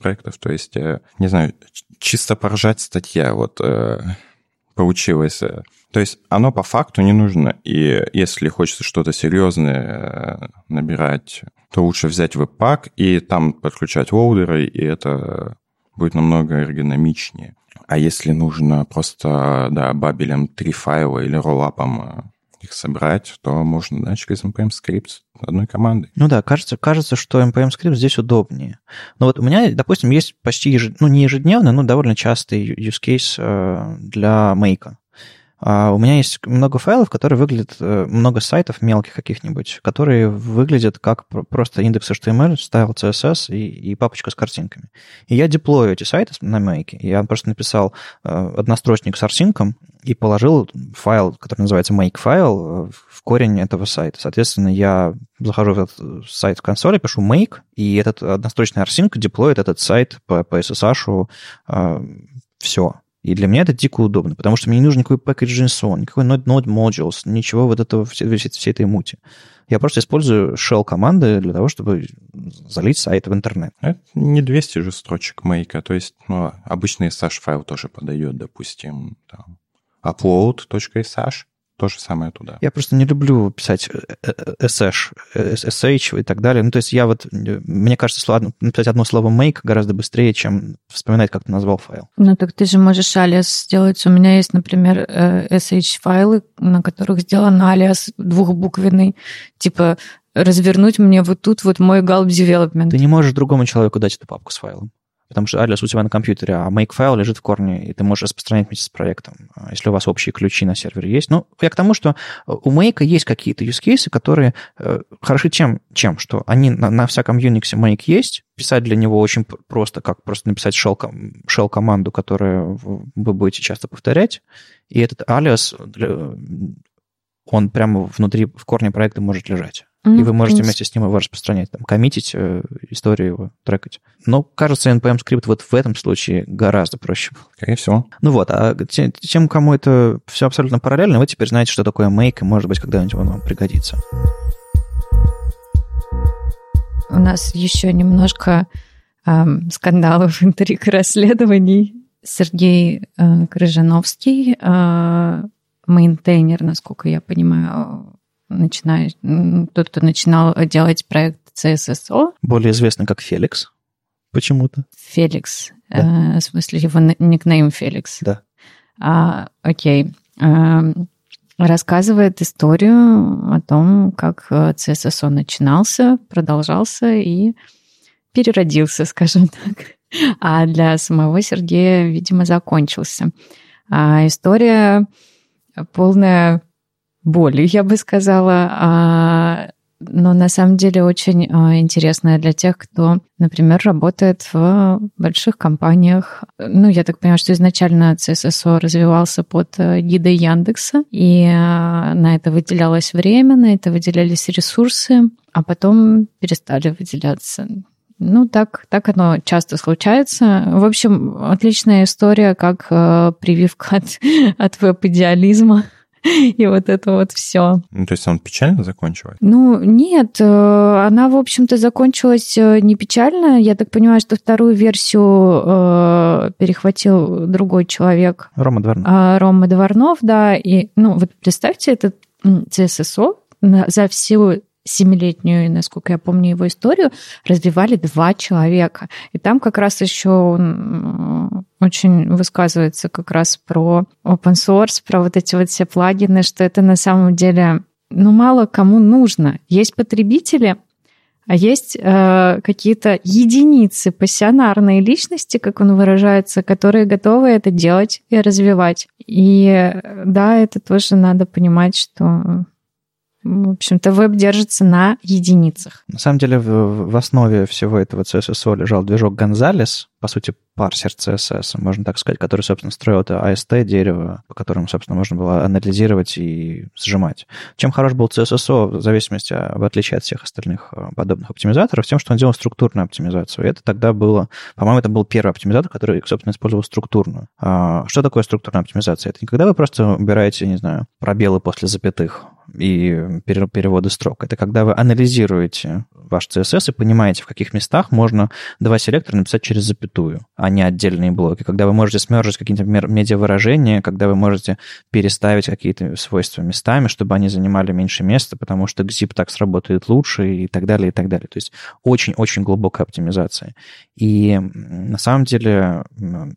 проектов, то есть, э, не знаю, чисто поржать статья вот э, получилась. То есть оно по факту не нужно, и если хочется что-то серьезное э, набирать то лучше взять Webpack и там подключать loader ы, и это будет намного эргономичнее. А если нужно просто, да, Babel ем три файла или Rollup ом э, их собрать, то можно, да, через npm скрипт одной команды. Ну да, кажется, кажется, что npm скрипт здесь удобнее. Но вот у меня, допустим, есть почти, ежед... ну не ежедневно, но довольно частый use case э, для Make а. А у меня есть много файлов, которые выглядят, э, много сайтов мелких каких-нибудь, которые выглядят как просто index HTML, style CSS и, и папочка с картинками. И я деплою эти сайты на Make. Я просто написал э, однострочник с арсинком и положил файл, который называется make файл, э, в корень этого сайта. Соответственно, я захожу в этот сайт в консоли, пишу make, и этот однострочный арсинк деплоит этот сайт по, по SSH, все. И для меня это дико удобно, потому что мне не нужен никакой package JSON, никакой node, node modules, ничего вот этого, всей, всей этой мути. Я просто использую shell команды для того, чтобы залить сайт в интернет. Это не 200 же строчек мейка, то есть ну, обычный SH файл тоже подойдет, допустим, там, upload.sh, то же самое туда. Я просто не люблю писать SH, SH и так далее. Ну, то есть я вот, мне кажется, слово, написать одно слово make гораздо быстрее, чем вспоминать, как ты назвал файл. Ну, так ты же можешь алиас сделать. У меня есть, например, SH-файлы, на которых сделан алиас двухбуквенный, типа развернуть мне вот тут вот мой gulp development. Ты не можешь другому человеку дать эту папку с файлом потому что адрес у тебя на компьютере, а make-файл лежит в корне, и ты можешь распространять вместе с проектом, а, если у вас общие ключи на сервере есть. Ну, я к тому, что у Make есть какие-то use cases, которые э, хороши чем, чем, что они на, на всяком Unix Make есть, писать для него очень просто, как просто написать shell, shell команду, которую вы будете часто повторять, и этот алиас, он прямо внутри, в корне проекта может лежать. Mm-hmm. И вы можете вместе с ним его распространять, там, коммитить э, историю его, трекать. Но, кажется, NPM скрипт вот в этом случае гораздо проще. Скорее всего. Ну вот, а тем, кому это все абсолютно параллельно, вы теперь знаете, что такое make, и, может быть, когда-нибудь он вам пригодится. У нас еще немножко эм, скандалов, интриг и расследований. Сергей э, Крыжановский, э, мейнтейнер, насколько я понимаю, начинаю, тот, кто начинал делать проект CSSO. Более известный как Феликс почему-то. Феликс. Да. Э, в смысле, его никнейм Феликс. Да. А, окей. А, рассказывает историю о том, как CSSO начинался, продолжался и переродился, скажем так. А для самого Сергея, видимо, закончился. А история полная боли, я бы сказала, а, но на самом деле очень а, интересная для тех, кто, например, работает в больших компаниях. Ну, я так понимаю, что изначально CSSO развивался под э, гидой Яндекса, и а, на это выделялось время, на это выделялись ресурсы, а потом перестали выделяться. Ну, так, так оно часто случается. В общем, отличная история, как э, прививка от, от веб-идеализма. И вот это вот все. Ну, то есть он печально закончилась? Ну, нет, э, она, в общем-то, закончилась э, не печально. Я так понимаю, что вторую версию э, перехватил другой человек. Рома Дворнов. А, Рома Дворнов, да. И, ну, вот представьте, этот CSSO за всю семилетнюю, насколько я помню его историю, развивали два человека. И там как раз еще он очень высказывается как раз про open source, про вот эти вот все плагины, что это на самом деле ну, мало кому нужно. Есть потребители, а есть э, какие-то единицы, пассионарные личности, как он выражается, которые готовы это делать и развивать. И да, это тоже надо понимать, что В общем-то, веб держится на единицах. На самом деле в, в основе всего этого CSSO лежал движок Gonzales, по сути, парсер CSS, можно так сказать, который, собственно, строил это AST дерево, по которому, собственно, можно было анализировать и сжимать. Чем хорош был CSSO, в зависимости, в отличие от всех остальных э, подобных оптимизаторов, тем, что он делал структурную оптимизацию. И это тогда было, по-моему, это был первый оптимизатор, который, собственно, использовал структурную. А что такое структурная оптимизация? Это не когда вы просто убираете, не знаю, пробелы после запятых, и переводы строк. Это когда вы анализируете ваш CSS и понимаете, в каких местах можно два селектора написать через запятую, а не отдельные блоки. Когда вы можете смержить какие-то медиавыражения, когда вы можете переставить какие-то свойства местами, чтобы они занимали меньше места, потому что zip так сработает лучше и так далее, и так далее. То есть очень-очень глубокая оптимизация. И на самом деле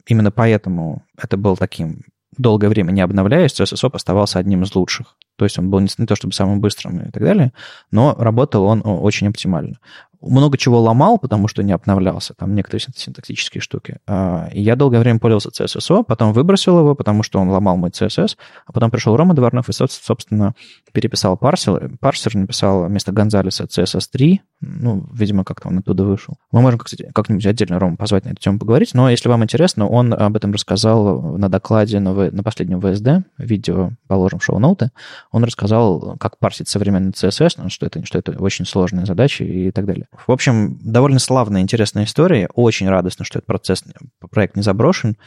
именно поэтому это был таким долгое время не обновляясь, CSSOP оставался одним из лучших. То есть он был не то чтобы самым быстрым и так далее, но работал он очень оптимально много чего ломал, потому что не обновлялся, там некоторые синтаксические штуки. А, и я долгое время пользовался CSSO, потом выбросил его, потому что он ломал мой CSS, а потом пришел Рома Дворнов и, собственно, переписал парсер, парсер написал вместо Гонзалеса CSS3, ну, видимо, как-то он оттуда вышел. Мы можем, кстати, как-нибудь отдельно Рома позвать на эту тему поговорить, но если вам интересно, он об этом рассказал на докладе на, в, на последнем ВСД, видео положим шоу-ноуты, он рассказал, как парсить современный CSS, что это, что это очень сложная задача и так далее. В общем, довольно славная, интересная история. Очень радостно, что этот процесс, проект не заброшен.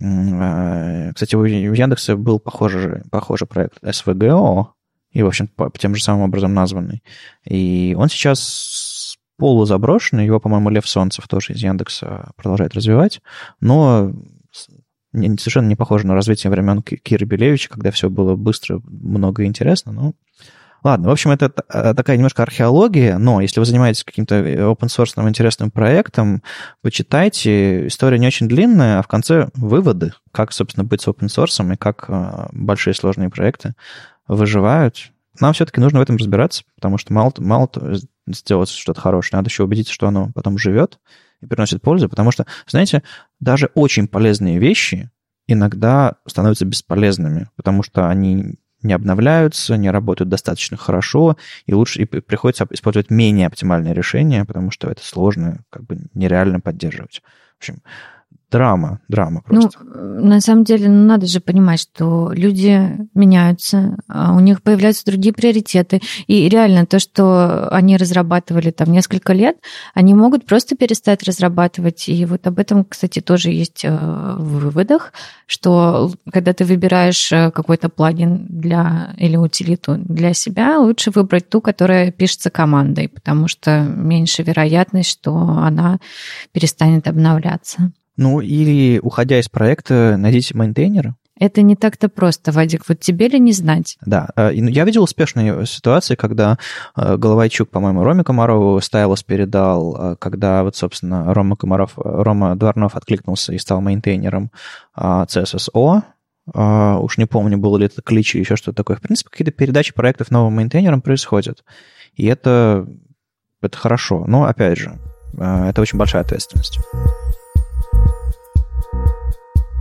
Э, кстати, у Яндекса был похожий, похожий проект SVGO, и, в общем, по, тем же самым образом названный. И он сейчас полузаброшенный, его, по-моему, Лев Солнцев тоже из Яндекса продолжает развивать, но совершенно не похоже на развитие времен Кира Белевича, когда все было быстро, много и интересно, но Ладно, в общем, это э, такая немножко археология, но если вы занимаетесь каким-то э, open-source интересным проектом, почитайте. История не очень длинная, а в конце выводы, как, собственно, быть с open-source и как э, большие сложные проекты выживают. Нам все-таки нужно в этом разбираться, потому что мало, мало сделать что-то хорошее, надо еще убедиться, что оно потом живет и приносит пользу, потому что, знаете, даже очень полезные вещи иногда становятся бесполезными, потому что они не обновляются, не работают достаточно хорошо, и лучше и приходится использовать менее оптимальные решения, потому что это сложно, как бы нереально поддерживать. В общем, драма, драма ну, просто. Ну, на самом деле, ну, надо же понимать, что люди меняются, а у них появляются другие приоритеты. И реально то, что они разрабатывали там несколько лет, они могут просто перестать разрабатывать. И вот об этом, кстати, тоже есть э, в выводах, что когда ты выбираешь э, какой-то плагин для или утилиту для себя, лучше выбрать ту, которая пишется командой, потому что меньше вероятность, что она перестанет обновляться. Ну, или, уходя из проекта, найдите мейнтейнера. Это не так-то просто, Вадик. Вот тебе ли не знать? Да. Э, ну, я видел успешные ситуации, когда э, Головайчук, по-моему, Роме Комарову Stylus передал, э, когда вот, собственно, Рома Комаров, Рома Дворнов откликнулся и стал мейнтейнером CSSO. Уж не помню, было ли это клич или еще что-то такое. В принципе, какие-то передачи проектов новым мейнтейнерам происходят. И это, это хорошо. Но, опять же, это очень большая ответственность.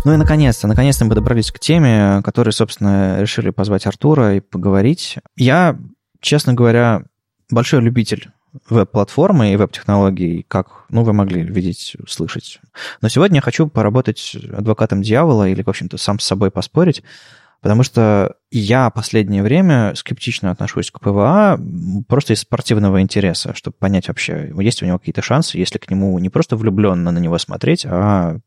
Ну и наконец-то, наконец-то мы добрались к теме, которой, собственно, решили позвать Артура и поговорить. Я, честно говоря, большой любитель веб-платформы и веб-технологий, как, ну, вы могли видеть, слышать. Но сегодня я хочу поработать адвокатом дьявола или, в общем-то, сам с собой поспорить, потому что я последнее время скептично отношусь к PWA просто из спортивного интереса, чтобы понять вообще, есть у него какие-то шансы, если к нему не просто влюбленно на него смотреть, а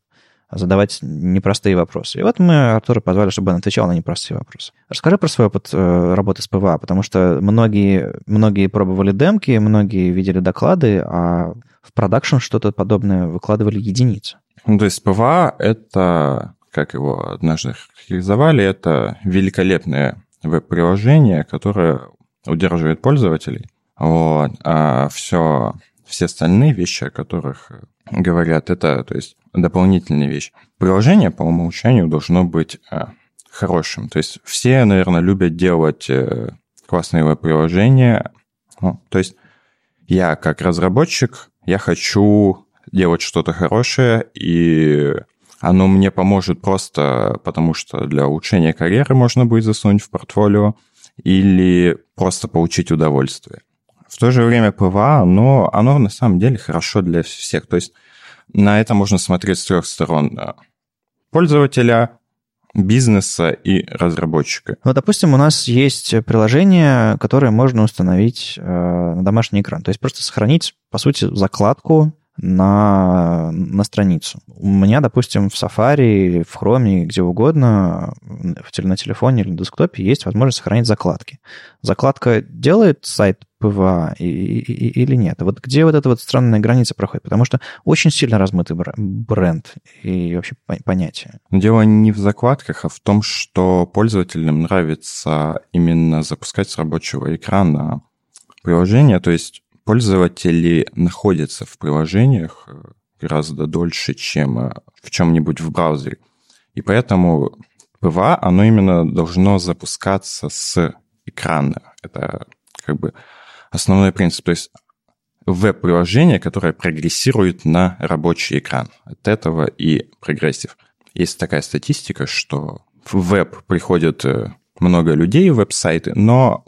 задавать непростые вопросы. И вот мы Артура позвали, чтобы он отвечал на непростые вопросы. Расскажи про свой опыт э, работы с PWA, потому что многие, многие пробовали демки, многие видели доклады, а в продакшн что-то подобное выкладывали единицы. Ну, то есть PWA — это, как его однажды характеризовали, это великолепное веб-приложение, которое удерживает пользователей. Вот. А все, все остальные вещи, о которых говорят, это, то есть, дополнительная вещь. Приложение по умолчанию должно быть а, хорошим. То есть все, наверное, любят делать э, классные веб-приложения. Ну, то есть я как разработчик, я хочу делать что-то хорошее, и оно мне поможет просто потому, что для улучшения карьеры можно будет засунуть в портфолио, или просто получить удовольствие. В то же время PWA, оно, оно на самом деле хорошо для всех. То есть на это можно смотреть с трех сторон. Пользователя, бизнеса и разработчика. Ну, допустим, у нас есть приложение, которое можно установить э, на домашний экран. То есть просто сохранить, по сути, закладку на, на страницу. У меня, допустим, в Safari, в Chrome, где угодно, на телефоне или на десктопе есть возможность сохранить закладки. Закладка делает сайт PWA и, и, или нет? Вот где вот эта вот странная граница проходит? Потому что очень сильно размытый бренд и вообще понятие. Дело не в закладках, а в том, что пользователям нравится именно запускать с рабочего экрана приложение, то есть пользователи находятся в приложениях э, гораздо дольше, чем э, в чем-нибудь в браузере. И поэтому PWA, оно именно должно запускаться с экрана. Это как бы основной принцип. То есть веб-приложение, которое прогрессирует на рабочий экран. От этого и progressive. Есть такая статистика, что в веб приходят э, много людей в веб-сайты, но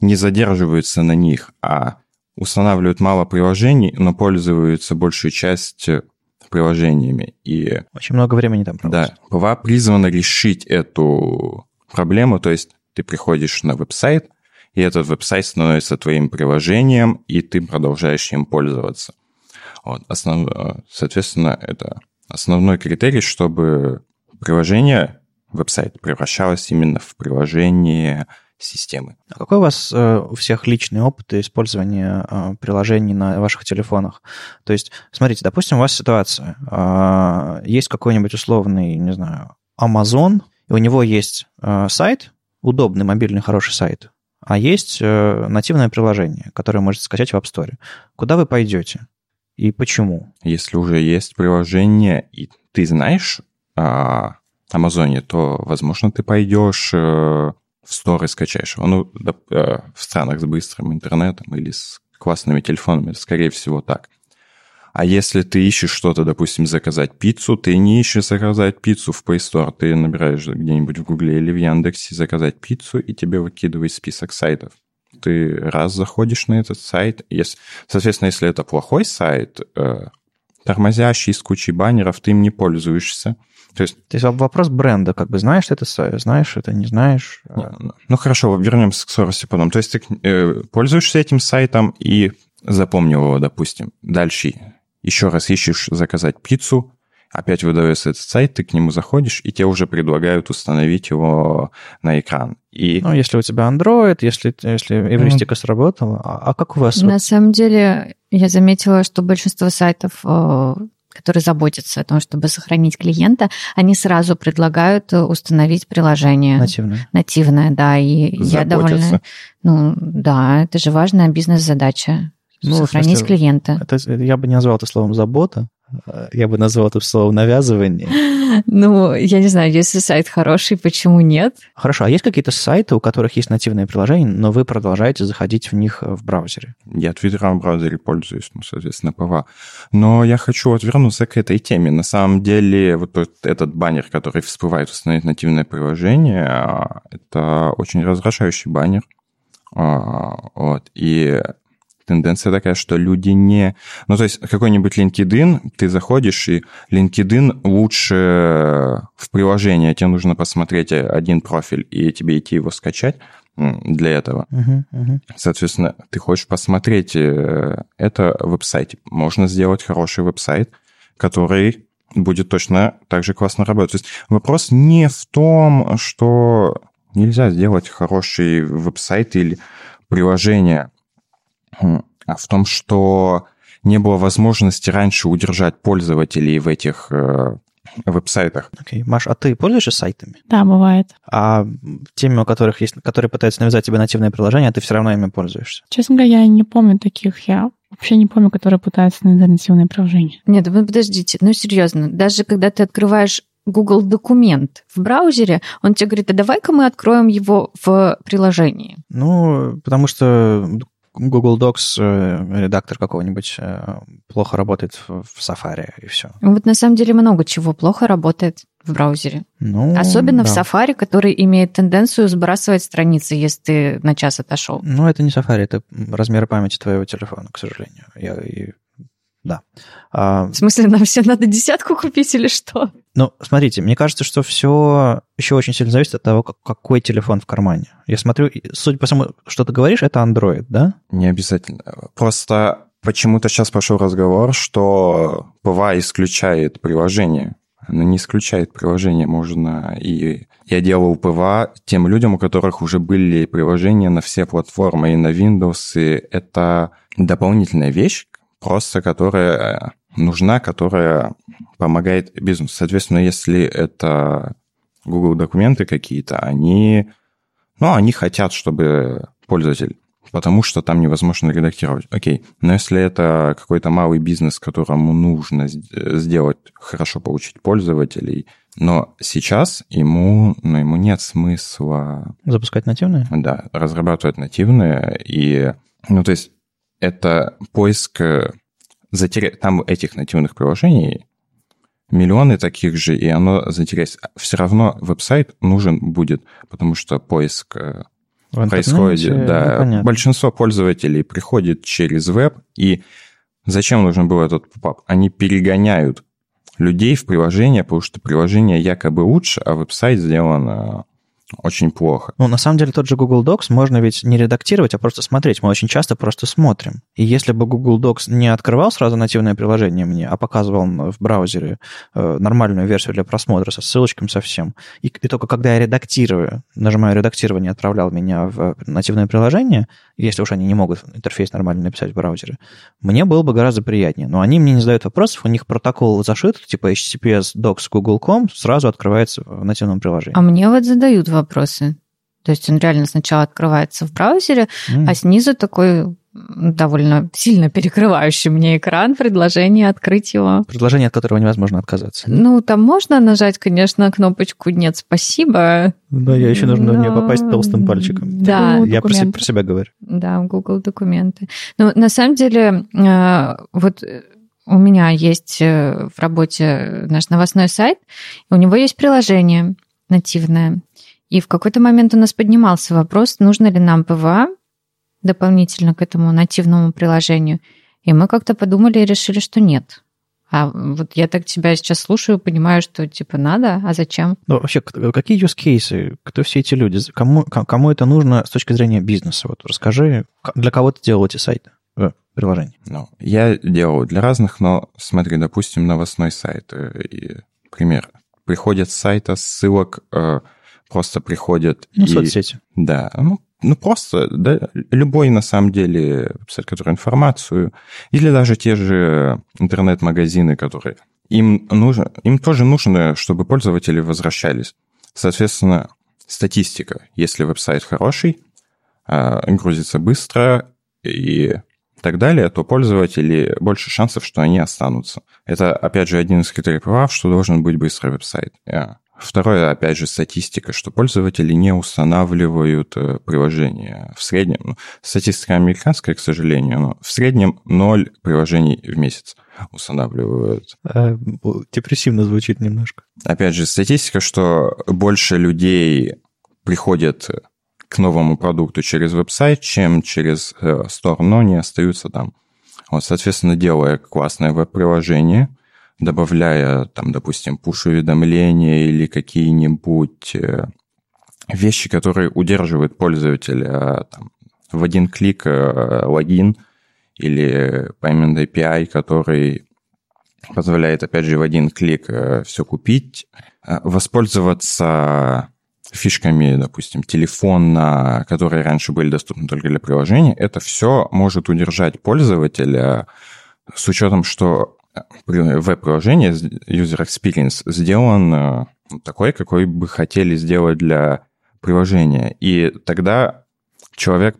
не задерживаются на них, а устанавливают мало приложений, но пользуются большую часть приложениями. И, Очень много времени там проводят. Да, PWA призвана решить эту проблему, то есть ты приходишь на веб-сайт, и этот веб-сайт становится твоим приложением, и ты продолжаешь им пользоваться. Вот, основ... Соответственно, это основной критерий, чтобы приложение, веб-сайт превращалось именно в приложение системы. А какой у вас э, у всех личный опыт использования э, приложений на ваших телефонах? То есть, смотрите, допустим, у вас ситуация. Э, есть какой-нибудь условный, не знаю, Amazon, и у него есть сайт, удобный, мобильный, хороший сайт, а есть нативное приложение, которое можете скачать в App Store. Куда вы пойдете? И почему? Если уже есть приложение, и ты знаешь о Амазоне, то, возможно, ты пойдешь в сторы скачаешь его. Ну, э, в странах с быстрым интернетом или с классными телефонами, скорее всего так. А если ты ищешь что-то, допустим, заказать пиццу, ты не ищешь заказать пиццу в Play Store, ты набираешь где-нибудь в Гугле или в Яндексе заказать пиццу, и тебе выкидывает список сайтов. Ты раз заходишь на этот сайт, если, соответственно, если это плохой сайт, э, тормозящий с кучей баннеров, ты им не пользуешься, то есть, То есть вопрос бренда, как бы знаешь это, знаешь это, не знаешь. А ну, ну хорошо, вернемся к скорости потом. То есть ты э, пользуешься этим сайтом и запомнил его, допустим. Дальше еще раз ищешь заказать пиццу, опять выдается этот сайт, ты к нему заходишь, и тебе уже предлагают установить его на экран. И... Ну, если у тебя Android, если, если эвристика mm. сработала, а, а как у вас? На самом деле, я заметила, что большинство сайтов э, которые заботятся о том, чтобы сохранить клиента, они сразу предлагают э, установить приложение. Нативное. Нативное, да. И заботятся. я довольна... Ну, да, это же важная бизнес-задача. Ну, сохранить смысле, клиента. Это, я бы не назвал это словом забота, я бы назвал это словом навязывание. Ну, я не знаю, если сайт хороший, почему нет? Хорошо, а есть какие-то сайты, у которых есть нативное приложение, но вы продолжаете заходить в них в браузере? Я твиттером в браузере пользуюсь, ну, соответственно, PWA. Но я хочу вот вернуться к этой теме. На самом деле, вот этот баннер, который всплывает установить нативное приложение, а, это очень раздражающий баннер. А, вот. И тенденция такая, что люди не... Ну, то есть какой-нибудь LinkedIn, ты заходишь, и LinkedIn лучше в приложение, тебе нужно посмотреть один профиль, и тебе идти его скачать для этого. Uh-huh, uh-huh. Соответственно, ты хочешь посмотреть э, это в веб-сайте. Можно сделать хороший веб-сайт, который будет точно так же классно работать. То есть вопрос не в том, что нельзя сделать хороший веб-сайт или приложение, а в том, что не было возможности раньше удержать пользователей в этих э, веб-сайтах. Окей. Okay. Маш, а ты пользуешься сайтами? Да, бывает. А теми, у которых есть, которые пытаются навязать тебе нативное приложение, а ты все равно ими пользуешься? Честно говоря, я не помню таких. Я вообще не помню, которые пытаются навязать нативное приложение. Нет, вы подождите, ну серьезно, даже когда ты открываешь Google документ в браузере, он тебе говорит, а давай-ка мы откроем его в приложении. Ну, потому что Google Docs э, редактор какого-нибудь э, плохо работает в Safari, и все. Вот на самом деле много чего плохо работает в браузере. Ну, Особенно да. в Safari, который имеет тенденцию сбрасывать страницы, если ты на час отошел. Ну, это не Safari, это размеры памяти твоего телефона, к сожалению. Я, и, да. А, В смысле, нам все надо десятку купить или что? Ну, смотрите, мне кажется, что все еще очень сильно зависит от того, как- какой телефон в кармане. Я смотрю, судя по всему, что ты говоришь, это Android, да? Не обязательно. Просто почему-то сейчас пошел разговор, что PWA исключает приложение. Она не исключает приложение. Можно и... Я делал PWA тем людям, у которых уже были приложения на все платформы, и на Windows, и это дополнительная вещь, просто которая нужна, которая помогает бизнесу. Соответственно, если это Google документы какие-то, они, ну, они хотят, чтобы пользователь потому что там невозможно редактировать. Окей, но если это какой-то малый бизнес, которому нужно сделать, хорошо получить пользователей, но сейчас ему, ну, ему нет смысла Запускать нативные? да, разрабатывать нативные, и, ну, то есть это поиск, э, затеря... там этих нативных приложений миллионы таких же, и оно затеряется. Все равно веб-сайт нужен будет, потому что поиск э, В происходит, да. Ну, понятно. Большинство пользователей приходит через веб, и зачем нужен был этот попап? Они перегоняют людей в приложение, потому что приложение якобы лучше, а веб-сайт сделан э, очень плохо. Ну, на самом деле, тот же Google Docs можно ведь не редактировать, а просто смотреть. Мы очень часто просто смотрим. И если бы Google Docs не открывал сразу нативное приложение мне, а показывал в браузере э, нормальную версию для просмотра со ссылочками совсем, и, и только когда я редактирую, нажимаю редактирование, отправлял меня в нативное приложение, если уж они не могут интерфейс нормально написать в браузере, мне было бы гораздо приятнее. Но они мне не задают вопросов, у них протокол зашит, типа HTTPS docs google.com сразу открывается в нативном приложении. А мне вот задают вопросы. То есть он реально сначала открывается в браузере, М. а снизу такой довольно сильно перекрывающий мне экран, предложение открыть его. Предложение, от которого невозможно отказаться. Ну, там можно нажать, конечно, кнопочку «Нет, спасибо». Да, я еще нужно в нее Но- попасть толстым пальчиком. Да, Я про, се- документы. про себя говорю. Да, в Google документы. Ну, на самом деле, э, вот э, у меня есть э, в работе наш новостной сайт, и у него есть приложение нативное. И в какой-то момент у нас поднимался вопрос, нужно ли нам PWA дополнительно к этому нативному приложению. И мы как-то подумали и решили, что нет. А вот я так тебя сейчас слушаю, понимаю, что типа надо, а зачем? Ну, вообще, какие use cases? Кто все эти люди? Кому, кому это нужно с точки зрения бизнеса? Вот расскажи, для кого ты делал эти сайты, э, приложения? Ну, я делал для разных, но смотри, допустим, новостной сайт. э, И пример. Приходят с сайта ссылок, э, просто приходят Ну, и... соцсети. Да, ну, ну просто, да, любой на самом деле сайт, который информацию, или даже те же интернет-магазины, которые им нужно, им тоже нужно, чтобы пользователи возвращались. Соответственно, статистика. Если веб-сайт хороший, а, грузится быстро и так далее, то пользователи больше шансов, что они останутся. Это, опять же, один из критериев прав, что должен быть быстрый веб-сайт. А, Второе, опять же, статистика, что пользователи не устанавливают э, приложения. В среднем, ну, статистика американская, к сожалению, но в среднем ноль приложений в месяц устанавливают. депрессивно звучит немножко. Опять же, статистика, что больше людей приходят к новому продукту через веб-сайт, чем через э, но не остаются там. Вот, соответственно, делая классное веб-приложение, добавляя, там, допустим, пуш-уведомления или какие-нибудь э, вещи, которые удерживают пользователя там, в один клик э, логин или payment API, который позволяет, опять же, в один клик все купить, э, воспользоваться фишками, допустим, телефона, которые раньше были доступны только для приложения, это все может удержать пользователя с учетом, что веб-приложение, user experience сделан э, такой, какой бы хотели сделать для приложения. И тогда человек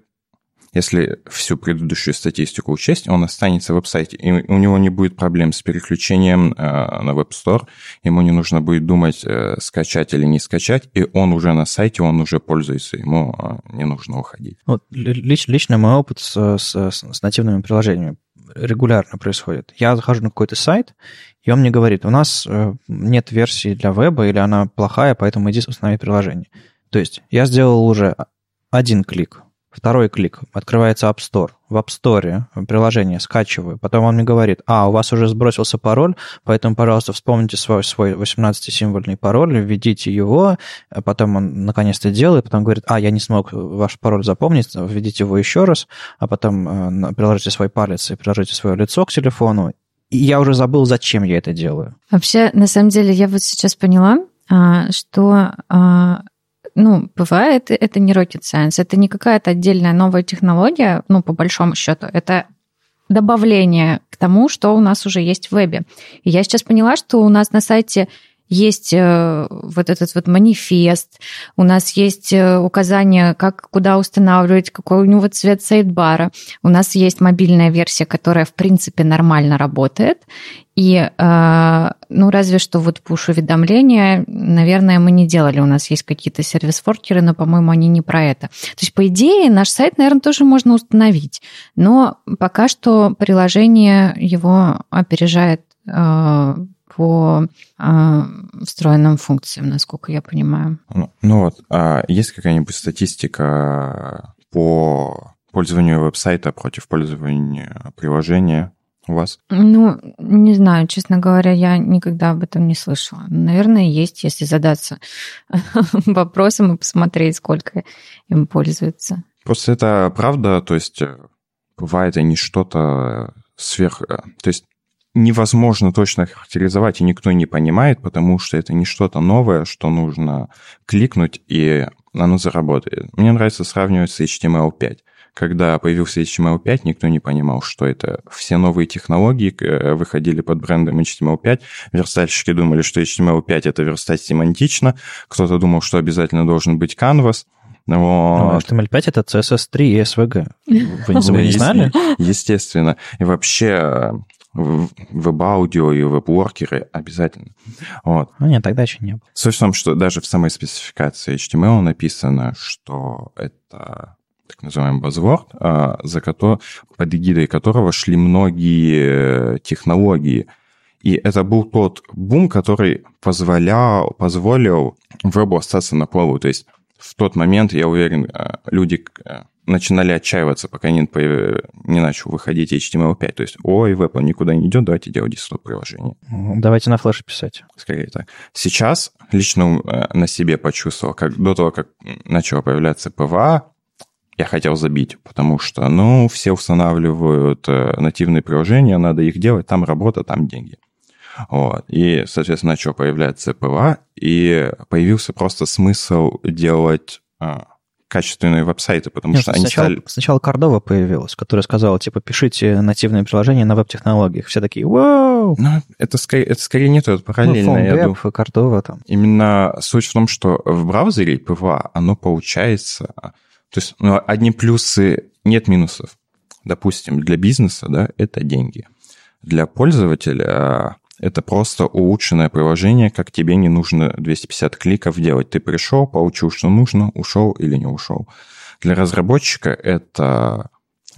если всю предыдущую статистику учесть, он останется в веб-сайте, и у него не будет проблем с переключением э, на Web Store, ему не нужно будет думать, э, скачать или не скачать, и он уже на сайте, он уже пользуется, ему не нужно уходить. Вот, лич, лично мой опыт с, с, с нативными приложениями регулярно происходит. Я захожу на какой-то сайт, и он мне говорит, у нас нет версии для веба, или она плохая, поэтому иди установи приложение. То есть я сделал уже один клик, Второй клик. Открывается App Store. В App Store приложение скачиваю. Потом он мне говорит, а, у вас уже сбросился пароль, поэтому, пожалуйста, вспомните свой, свой 18-символьный пароль, введите его. Потом он наконец-то делает, потом говорит, а, я не смог ваш пароль запомнить, введите его еще раз, а потом э, приложите свой палец и приложите свое лицо к телефону. И я уже забыл, зачем я это делаю. Вообще, на самом деле, я вот сейчас поняла, а, что а, ну, бывает, это не rocket science, это не какая-то отдельная новая технология, ну, по большому счету, это добавление к тому, что у нас уже есть в вебе. И я сейчас поняла, что у нас на сайте есть э, вот этот вот манифест, у нас есть э, указание, как, куда устанавливать, какой у него цвет сайдбара. У нас есть мобильная версия, которая, в принципе, нормально работает. И, э, ну, разве что вот push-уведомления, наверное, мы не делали. У нас есть какие-то сервис-форкеры, но, по-моему, они не про это. То есть, по идее, наш сайт, наверное, тоже можно установить. Но пока что приложение его опережает по э, встроенным функциям, насколько я понимаю. Ну, ну вот, а есть какая-нибудь статистика по пользованию веб-сайта против пользования приложения у вас? Ну, не знаю, честно говоря, я никогда об этом не слышала. Наверное, есть, если задаться вопросом и посмотреть, сколько им пользуются. Просто это правда, то есть бывает и не что-то сверх... То есть невозможно точно характеризовать, и никто не понимает, потому что это не что-то новое, что нужно кликнуть, и оно заработает. Мне нравится сравнивать с HTML5. Когда появился HTML5, никто не понимал, что это. Все новые технологии э, выходили под брендом HTML5. Верстальщики думали, что HTML5 — это верстать семантично. Кто-то думал, что обязательно должен быть Canvas. Вот. HTML5 — это CSS3 и SVG. Вы не, не знали? Естественно. И вообще веб-аудио и веб-воркеры обязательно. Вот. Ну нет, тогда еще не было. Суть в том, что даже в самой спецификации HTML написано, что это так называемый buzzword, а, за который, под эгидой которого шли многие технологии. И это был тот бум, который позволял, позволил вебу остаться на плаву. То есть в тот момент, я уверен, а, люди а, начинали отчаиваться, пока не, не начал выходить HTML5. То есть, ой, веб, он никуда не идет, давайте делать десктоп-приложение. Давайте на флеше писать. Скорее так. Сейчас лично э, на себе почувствовал, как до того, как начало появляться PWA, я хотел забить, потому что, ну, все устанавливают э, нативные приложения, надо их делать, там работа, там деньги. Вот. И, соответственно, начал появляться PWA, и появился просто смысл делать а, качественные веб-сайты, потому Нет, что сначала, они стали... Сначала Cordova появилась, которая сказала, типа, пишите нативные приложения на веб-технологиях. Все такие, вау! Ну, это скорее, это скорее не то, это параллельно. Ну, я думаю. Cordova там. Именно суть в том, что в браузере PWA, оно получается... То есть, ну, одни плюсы, нет минусов. Допустим, для бизнеса, да, это деньги. Для пользователя это просто улучшенное приложение, как тебе не нужно 250 кликов делать. Ты пришел, получил, что нужно, ушел или не ушел. Для разработчика это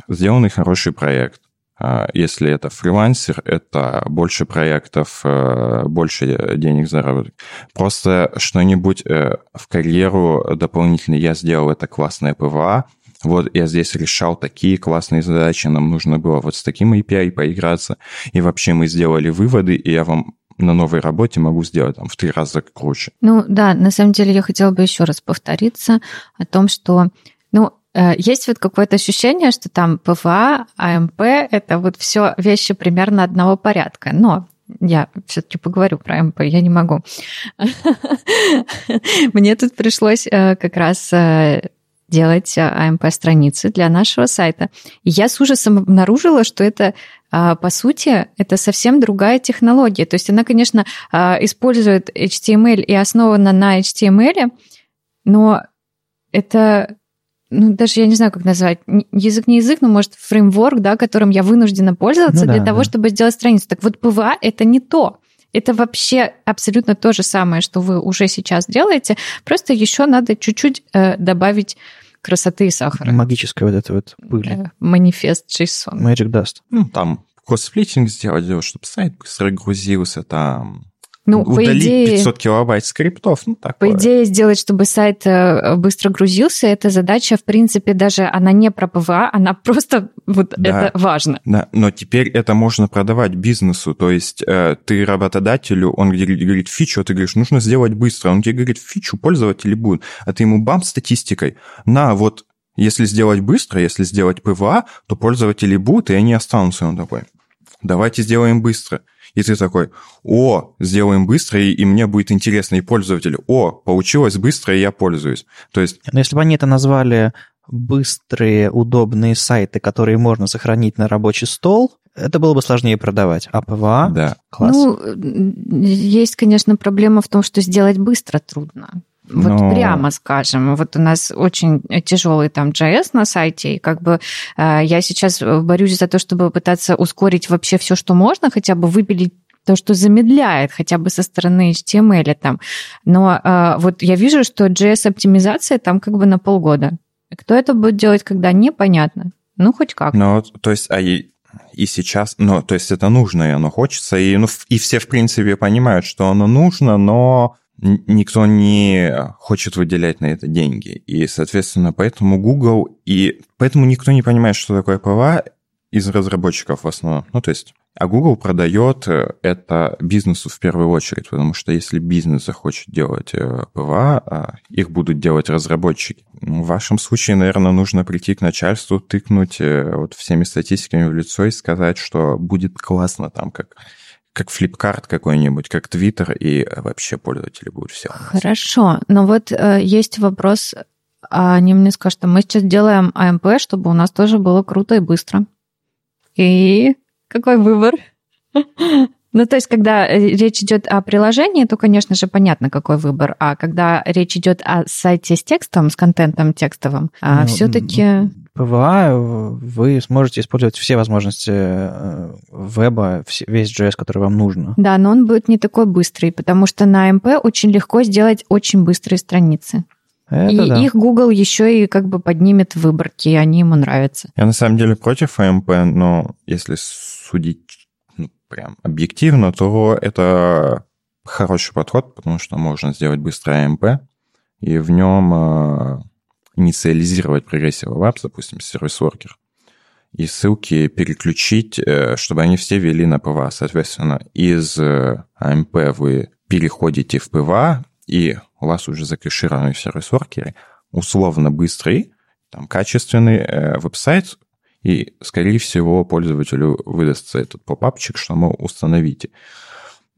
сделанный хороший проект. А если это фрилансер, это больше проектов, э, больше денег заработать. Просто что-нибудь э, в карьеру дополнительно я сделал, это классное PWA, вот я здесь решал такие классные задачи, нам нужно было вот с таким API поиграться, и вообще мы сделали выводы, и я вам на новой работе могу сделать там в три раза круче. Ну да, на самом деле я хотела бы еще раз повториться о том, что ну, э, есть вот какое-то ощущение, что там PWA, AMP — это вот все вещи примерно одного порядка. Но я все-таки поговорю про AMP, я не могу. Мне тут пришлось э, как раз э, делать AMP-страницы для нашего сайта. И я с ужасом обнаружила, что это, а, по сути, это совсем другая технология. То есть она, конечно, а, использует HTML и основана на HTML, но это ну, даже я не знаю, как назвать, язык не язык, но, может, фреймворк, да, которым я вынуждена пользоваться ну, для да, того, да. чтобы сделать страницу. Так вот, PWA — это не то. Это вообще абсолютно то же самое, что вы уже сейчас делаете, просто еще надо чуть-чуть э, добавить красоты и сахара. Магическая вот эта вот пыль. Э, manifest JSON. Magic Dust. Ну, там code splitting сделать, чтобы сайт быстро грузился, там ну, удалить по идее, 500 килобайт скриптов, ну такое. По идее, сделать, чтобы сайт э, быстро грузился, эта задача, в принципе, даже она не про PWA, она просто вот да, это важно. Да, но теперь это можно продавать бизнесу, то есть э, ты работодателю, он говорит фичу, а ты говоришь, нужно сделать быстро, он тебе говорит фичу, пользователи будут, а ты ему бам статистикой, на, вот если сделать быстро, если сделать PWA, то пользователи будут, и они останутся. Он такой, давайте сделаем быстро и ты такой, о, сделаем быстро, и, и мне будет интересно, и пользователю, о, получилось быстро, и я пользуюсь. То есть... Но если бы они это назвали быстрые, удобные сайты, которые можно сохранить на рабочий стол, это было бы сложнее продавать. А PWA? Да. Класс. Ну, есть, конечно, проблема в том, что сделать быстро трудно. Вот Но... прямо скажем, вот у нас очень тяжелый там JS на сайте, и как бы э, я сейчас борюсь за то, чтобы пытаться ускорить вообще все, что можно, хотя бы выпилить то, что замедляет хотя бы со стороны HTML там. Но э, вот я вижу, что JS-оптимизация там как бы на полгода. Кто это будет делать, когда непонятно. Ну, хоть как. Ну, то есть, а и, и сейчас, ну, то есть это нужно, и оно хочется, и, ну, и все, в принципе, понимают, что оно нужно, но никто не хочет выделять на это деньги. И, соответственно, поэтому Google и поэтому никто не понимает, что такое PWA из разработчиков в основном. Ну, то есть, а Google продает э, это бизнесу в первую очередь, потому что если бизнес захочет делать э, PWA, а их будут делать разработчики. Ну, в вашем случае, наверное, нужно прийти к начальству, тыкнуть э, вот всеми статистиками в лицо и сказать, что будет классно там, как как флипкарт какой-нибудь, как Твиттер, и вообще пользователи будут все. Хорошо, но вот э, есть вопрос, а они мне скажут, что мы сейчас делаем АМП, чтобы у нас тоже было круто и быстро. И какой выбор? Ну, то есть, когда э, речь идет о приложении, то, конечно же, понятно, какой выбор. А когда речь идет о сайте с текстом, с контентом текстовым, а ну, все-таки... PWA вы сможете использовать все возможности э, веба, весь JS, который вам нужно. Да, но он будет не такой быстрый, потому что на AMP очень легко сделать очень быстрые страницы. Это и да. их Google еще и как бы поднимет в выборки, и они ему нравятся. Я на самом деле против AMP, но если судить ну, прям объективно, то это хороший подход, потому что можно сделать быстрый AMP, и в нем э, инициализировать Progressive Web Apps, допустим, service worker, и ссылки переключить, э, чтобы они все вели на PWA. Соответственно, из э, вы переходите в PWA, и у вас уже закэшированный service worker, условно быстрый, там, качественный э, веб-сайт, и, скорее всего, пользователю выдастся этот попапчик, что, мол, установите.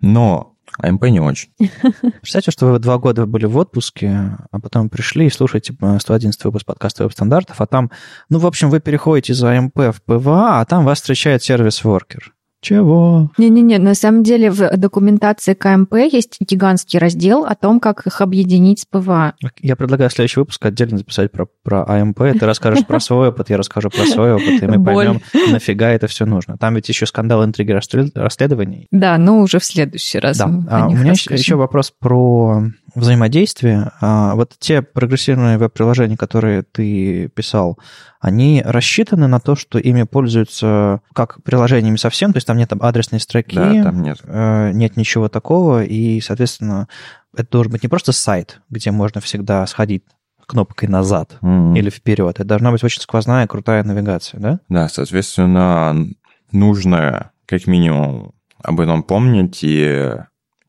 Но AMP не очень. Представьте, что вы два года были в отпуске, а потом пришли и слушаете 111 типа, выпуск подкаста веб-стандартов, а там, ну, в общем, вы переходите из AMP в PWA, а там вас встречает service worker. Чего? Не-не-не, на самом деле в документации к AMP есть гигантский раздел о том, как их объединить с PWA. Я предлагаю следующий выпуск отдельно записать про, про AMP. Ты расскажешь про свой опыт, я расскажу про свой опыт, и мы поймем, нафига это все нужно. Там ведь еще скандал интриги расследований. Да, но уже в следующий раз. Да. А, у меня расскажем. еще вопрос про взаимодействие. А, вот те прогрессивные веб-приложения, которые ты писал, они рассчитаны на то, что ими пользуются как приложениями совсем, то есть там нет адресной строки, да, там нет. Э, нет ничего такого, и, соответственно, это должен быть не просто сайт, где можно всегда сходить кнопкой назад mm-hmm. или вперед. Это должна быть очень сквозная, крутая навигация, да? Да, соответственно, нужно как минимум об этом помнить и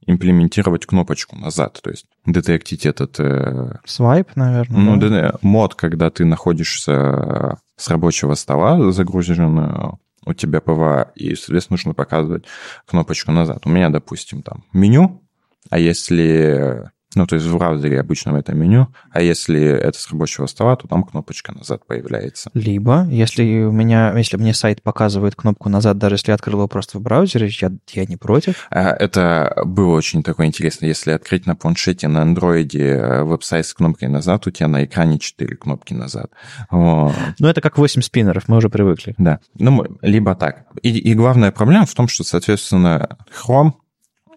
имплементировать кнопочку назад, то есть детектить этот... Э, Свайп, наверное. Ну, да? мод, когда ты находишься с рабочего стола, загружен у тебя PWA, и, соответственно, нужно показывать кнопочку назад. У меня, допустим, там меню, а если Ну, то есть в браузере обычном это меню, а если это с рабочего стола, то там кнопочка назад появляется. Либо, если у меня, если мне сайт показывает кнопку назад, даже если я открыл его просто в браузере, я, я не против. А, Это было очень такое интересно. Если открыть на планшете, на андроиде э, веб-сайт с кнопкой назад, у тебя на экране 4 кнопки назад. Вот. Ну, это как 8 спиннеров, мы уже привыкли. Да. Ну, либо так. И, и главная проблема в том, что, соответственно, Chrome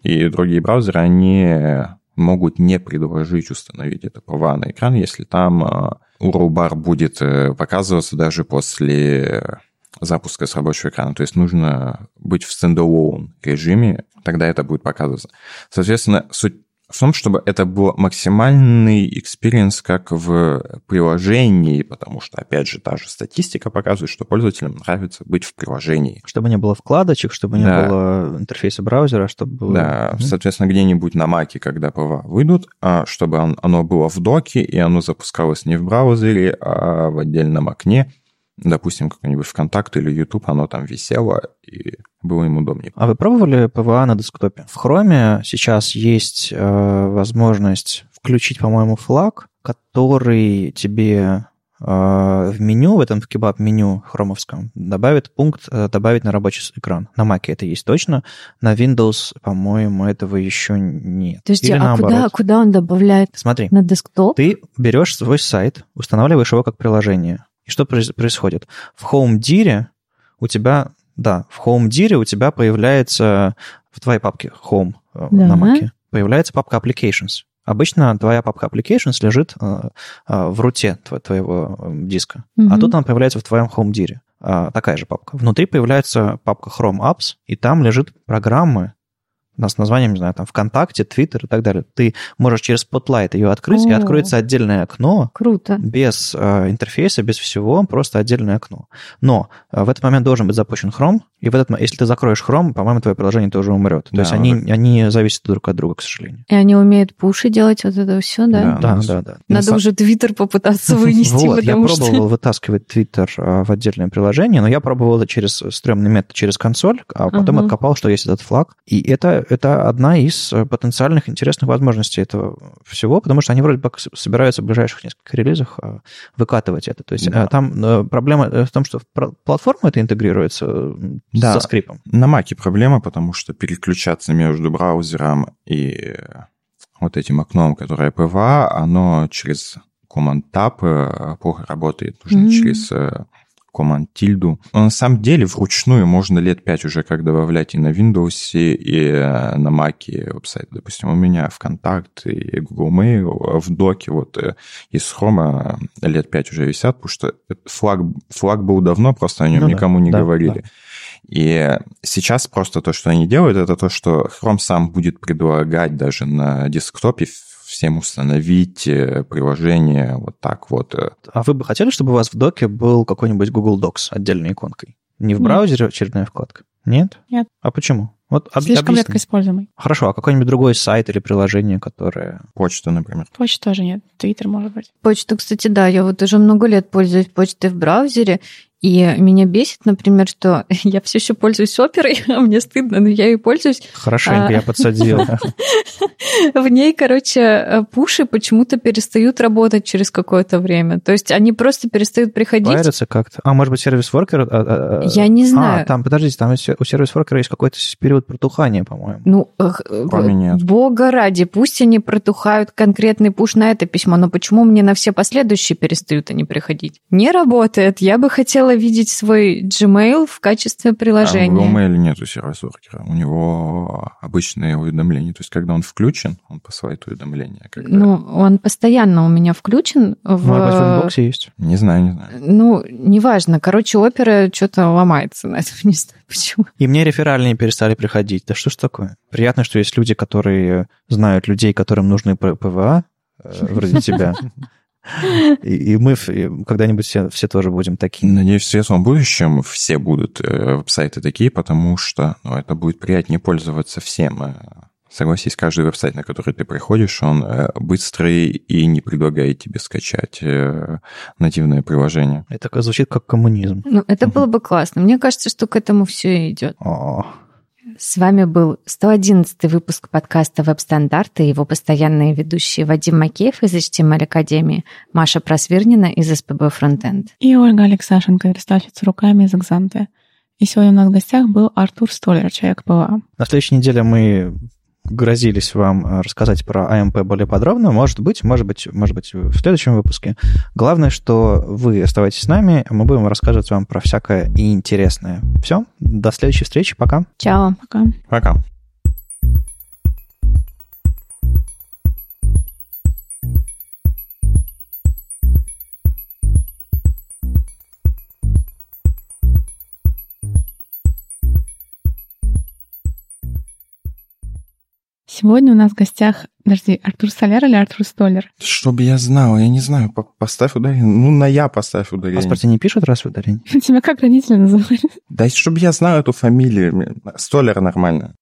и другие браузеры, они могут не предложить установить это PWA на экран, если там э, URL-бар будет э, показываться даже после запуска с рабочего экрана. То есть нужно быть в standalone режиме, тогда это будет показываться. Соответственно, суть в том, чтобы это был максимальный experience как в приложении, потому что, опять же, та же статистика показывает, что пользователям нравится быть в приложении. Чтобы не было вкладочек, чтобы не Да. было интерфейса браузера, чтобы было... Да, Мгм. соответственно, где-нибудь на Маке, когда PWA выйдут, а, чтобы он- оно было в доке, и оно запускалось не в браузере, а в отдельном окне. Допустим, какой-нибудь ВКонтакт или YouTube, оно там висело, и было им удобнее. А вы пробовали PWA на десктопе? В Chrome сейчас есть э, возможность включить, по-моему, флаг, который тебе э, в меню, в этом в кебаб-меню хромовском, добавит пункт э, «Добавить на рабочий экран». На Mac это есть точно, на Windows, по-моему, этого еще нет. Подожди, Или а наоборот. куда, куда он добавляет? Смотри, На десктоп? ты берешь свой сайт, устанавливаешь его как приложение. И что происходит? В Home Dir у тебя, да, в Home Dir у тебя появляется в твоей папке Home э, Да. на Mac появляется папка Applications. Обычно твоя папка Applications лежит э, э, в руте тво- твоего диска, а Мгм. тут она появляется в твоем Home Dir. А, Такая же папка. Внутри появляется папка Chrome Apps, и там лежит программы, да, с названием, не знаю, там ВКонтакте, Twitter и так далее. Ты можешь через Spotlight ее открыть, и О. откроется отдельное окно, Круто. без э, интерфейса, без всего, просто отдельное окно. Но э, в этот момент должен быть запущен Chrome, и в этот, если ты закроешь Chrome, по-моему, твое приложение тоже умрет. То Да, есть они, вот они зависят друг от друга, к сожалению. И они умеют пуши делать вот это все, да? Да. Да, да, да. Надо сам- уже Твиттер попытаться вынести, Вот, я потому что... пробовал вытаскивать Twitter э, в отдельное приложение, но я пробовал это через стрёмный метод, через консоль, а потом откопал, что есть этот флаг. И это, это одна из э, потенциальных интересных возможностей этого всего, потому что они вроде бы собираются в ближайших нескольких релизах э, выкатывать это. То есть Да. э, там э, проблема в том, что платформа это интегрируется Да. со скрипом. На Маке проблема, потому что переключаться между браузером и вот этим окном, которое PWA, оно через Command Tab плохо работает. Нужно М. через Command тильду. Но на самом деле вручную можно лет 5 уже как добавлять и на Windows, и э, на Mac веб-сайт. Допустим, у меня ВКонтакт и Google Mail в доке вот э, из Chrome э, лет 5 уже висят, потому что флаг, флаг был давно, просто о нем Ну да, никому не да, говорили. И сейчас просто то, что они делают, это то, что Chrome сам будет предлагать даже на десктопе всем установить э, приложение вот так вот. э. А вы бы хотели, чтобы у вас в доке был какой-нибудь Google Docs отдельной иконкой? Не в Нет. браузере очередная вкладка? Нет? Нет. А почему? Вот об- Слишком объясни. редко используемый. Хорошо, а какой-нибудь другой сайт или приложение, которое... Почта, например. Почта тоже нет. Твиттер, может быть. Почту, кстати, да, я вот уже много лет пользуюсь почтой в браузере, и меня бесит, например, что я все еще пользуюсь оперой, а мне стыдно, но я ее пользуюсь. Хорошенько А. я подсадил. В ней, короче, э, пуши почему-то перестают работать через какое-то время. То есть они просто перестают приходить. Варится как-то. А, может быть, сервис-воркер... а, а, Я не А, знаю. там, подождите, там у сервис-воркера есть какой-то период протухания, по-моему. Ну, э, бога ради, пусть они протухают конкретный пуш на это письмо, но почему мне на все последующие перестают они приходить? Не работает. Я бы хотела видеть свой Gmail в качестве А в приложения. Google Mail нету сервис-воркера. У него обычные уведомления. То есть, когда он включен, он посылает уведомления. Когда... Ну, он постоянно у меня включен в... Может быть, в инбоксе есть? Не знаю, не знаю. Ну, неважно. Короче, опера что-то ломается на этом, не знаю почему. И мне реферальные перестали приходить. Да что ж такое? Приятно, что есть люди, которые знают людей, которым нужны PWA, э, вроде тебя. И, и мы когда-нибудь все, все тоже будем такими. Надеюсь, в светлом будущем все будут э, веб-сайты такие, потому что ну, это будет приятнее пользоваться всем. Э, Согласись, каждый веб-сайт, на который ты приходишь, он э, быстрый и не предлагает тебе скачать нативное приложение. Это звучит как коммунизм. Ну, это Мгм. было бы классно. Мне кажется, что к этому все идет. О, С вами был 111 выпуск подкаста «Веб-стандарты» и его постоянные ведущие Вадим Макеев из HTML Академии, Маша Просвирнина из SPB Frontend. И Ольга Алексашенко, верстальщица руками из Exante. И сегодня у нас в гостях был Артур Столер, человек PWA. На следующей неделе мы грозились вам э, рассказать про AMP более подробно. Может быть, может быть, может быть, в следующем выпуске. Главное, что вы оставайтесь с нами, мы будем рассказывать вам про всякое и интересное. Все, до следующей встречи, пока. Чао. Пока. Пока. Сегодня у нас в гостях, подожди, Артур Соляр или Артур Столер? Чтобы я знал, я не знаю, по- поставь ударение. Ну, на я поставь В ударение. паспорте не пишут раз ударение? Тебя как родители называли? Да, чтобы я знал эту фамилию. Столер нормально.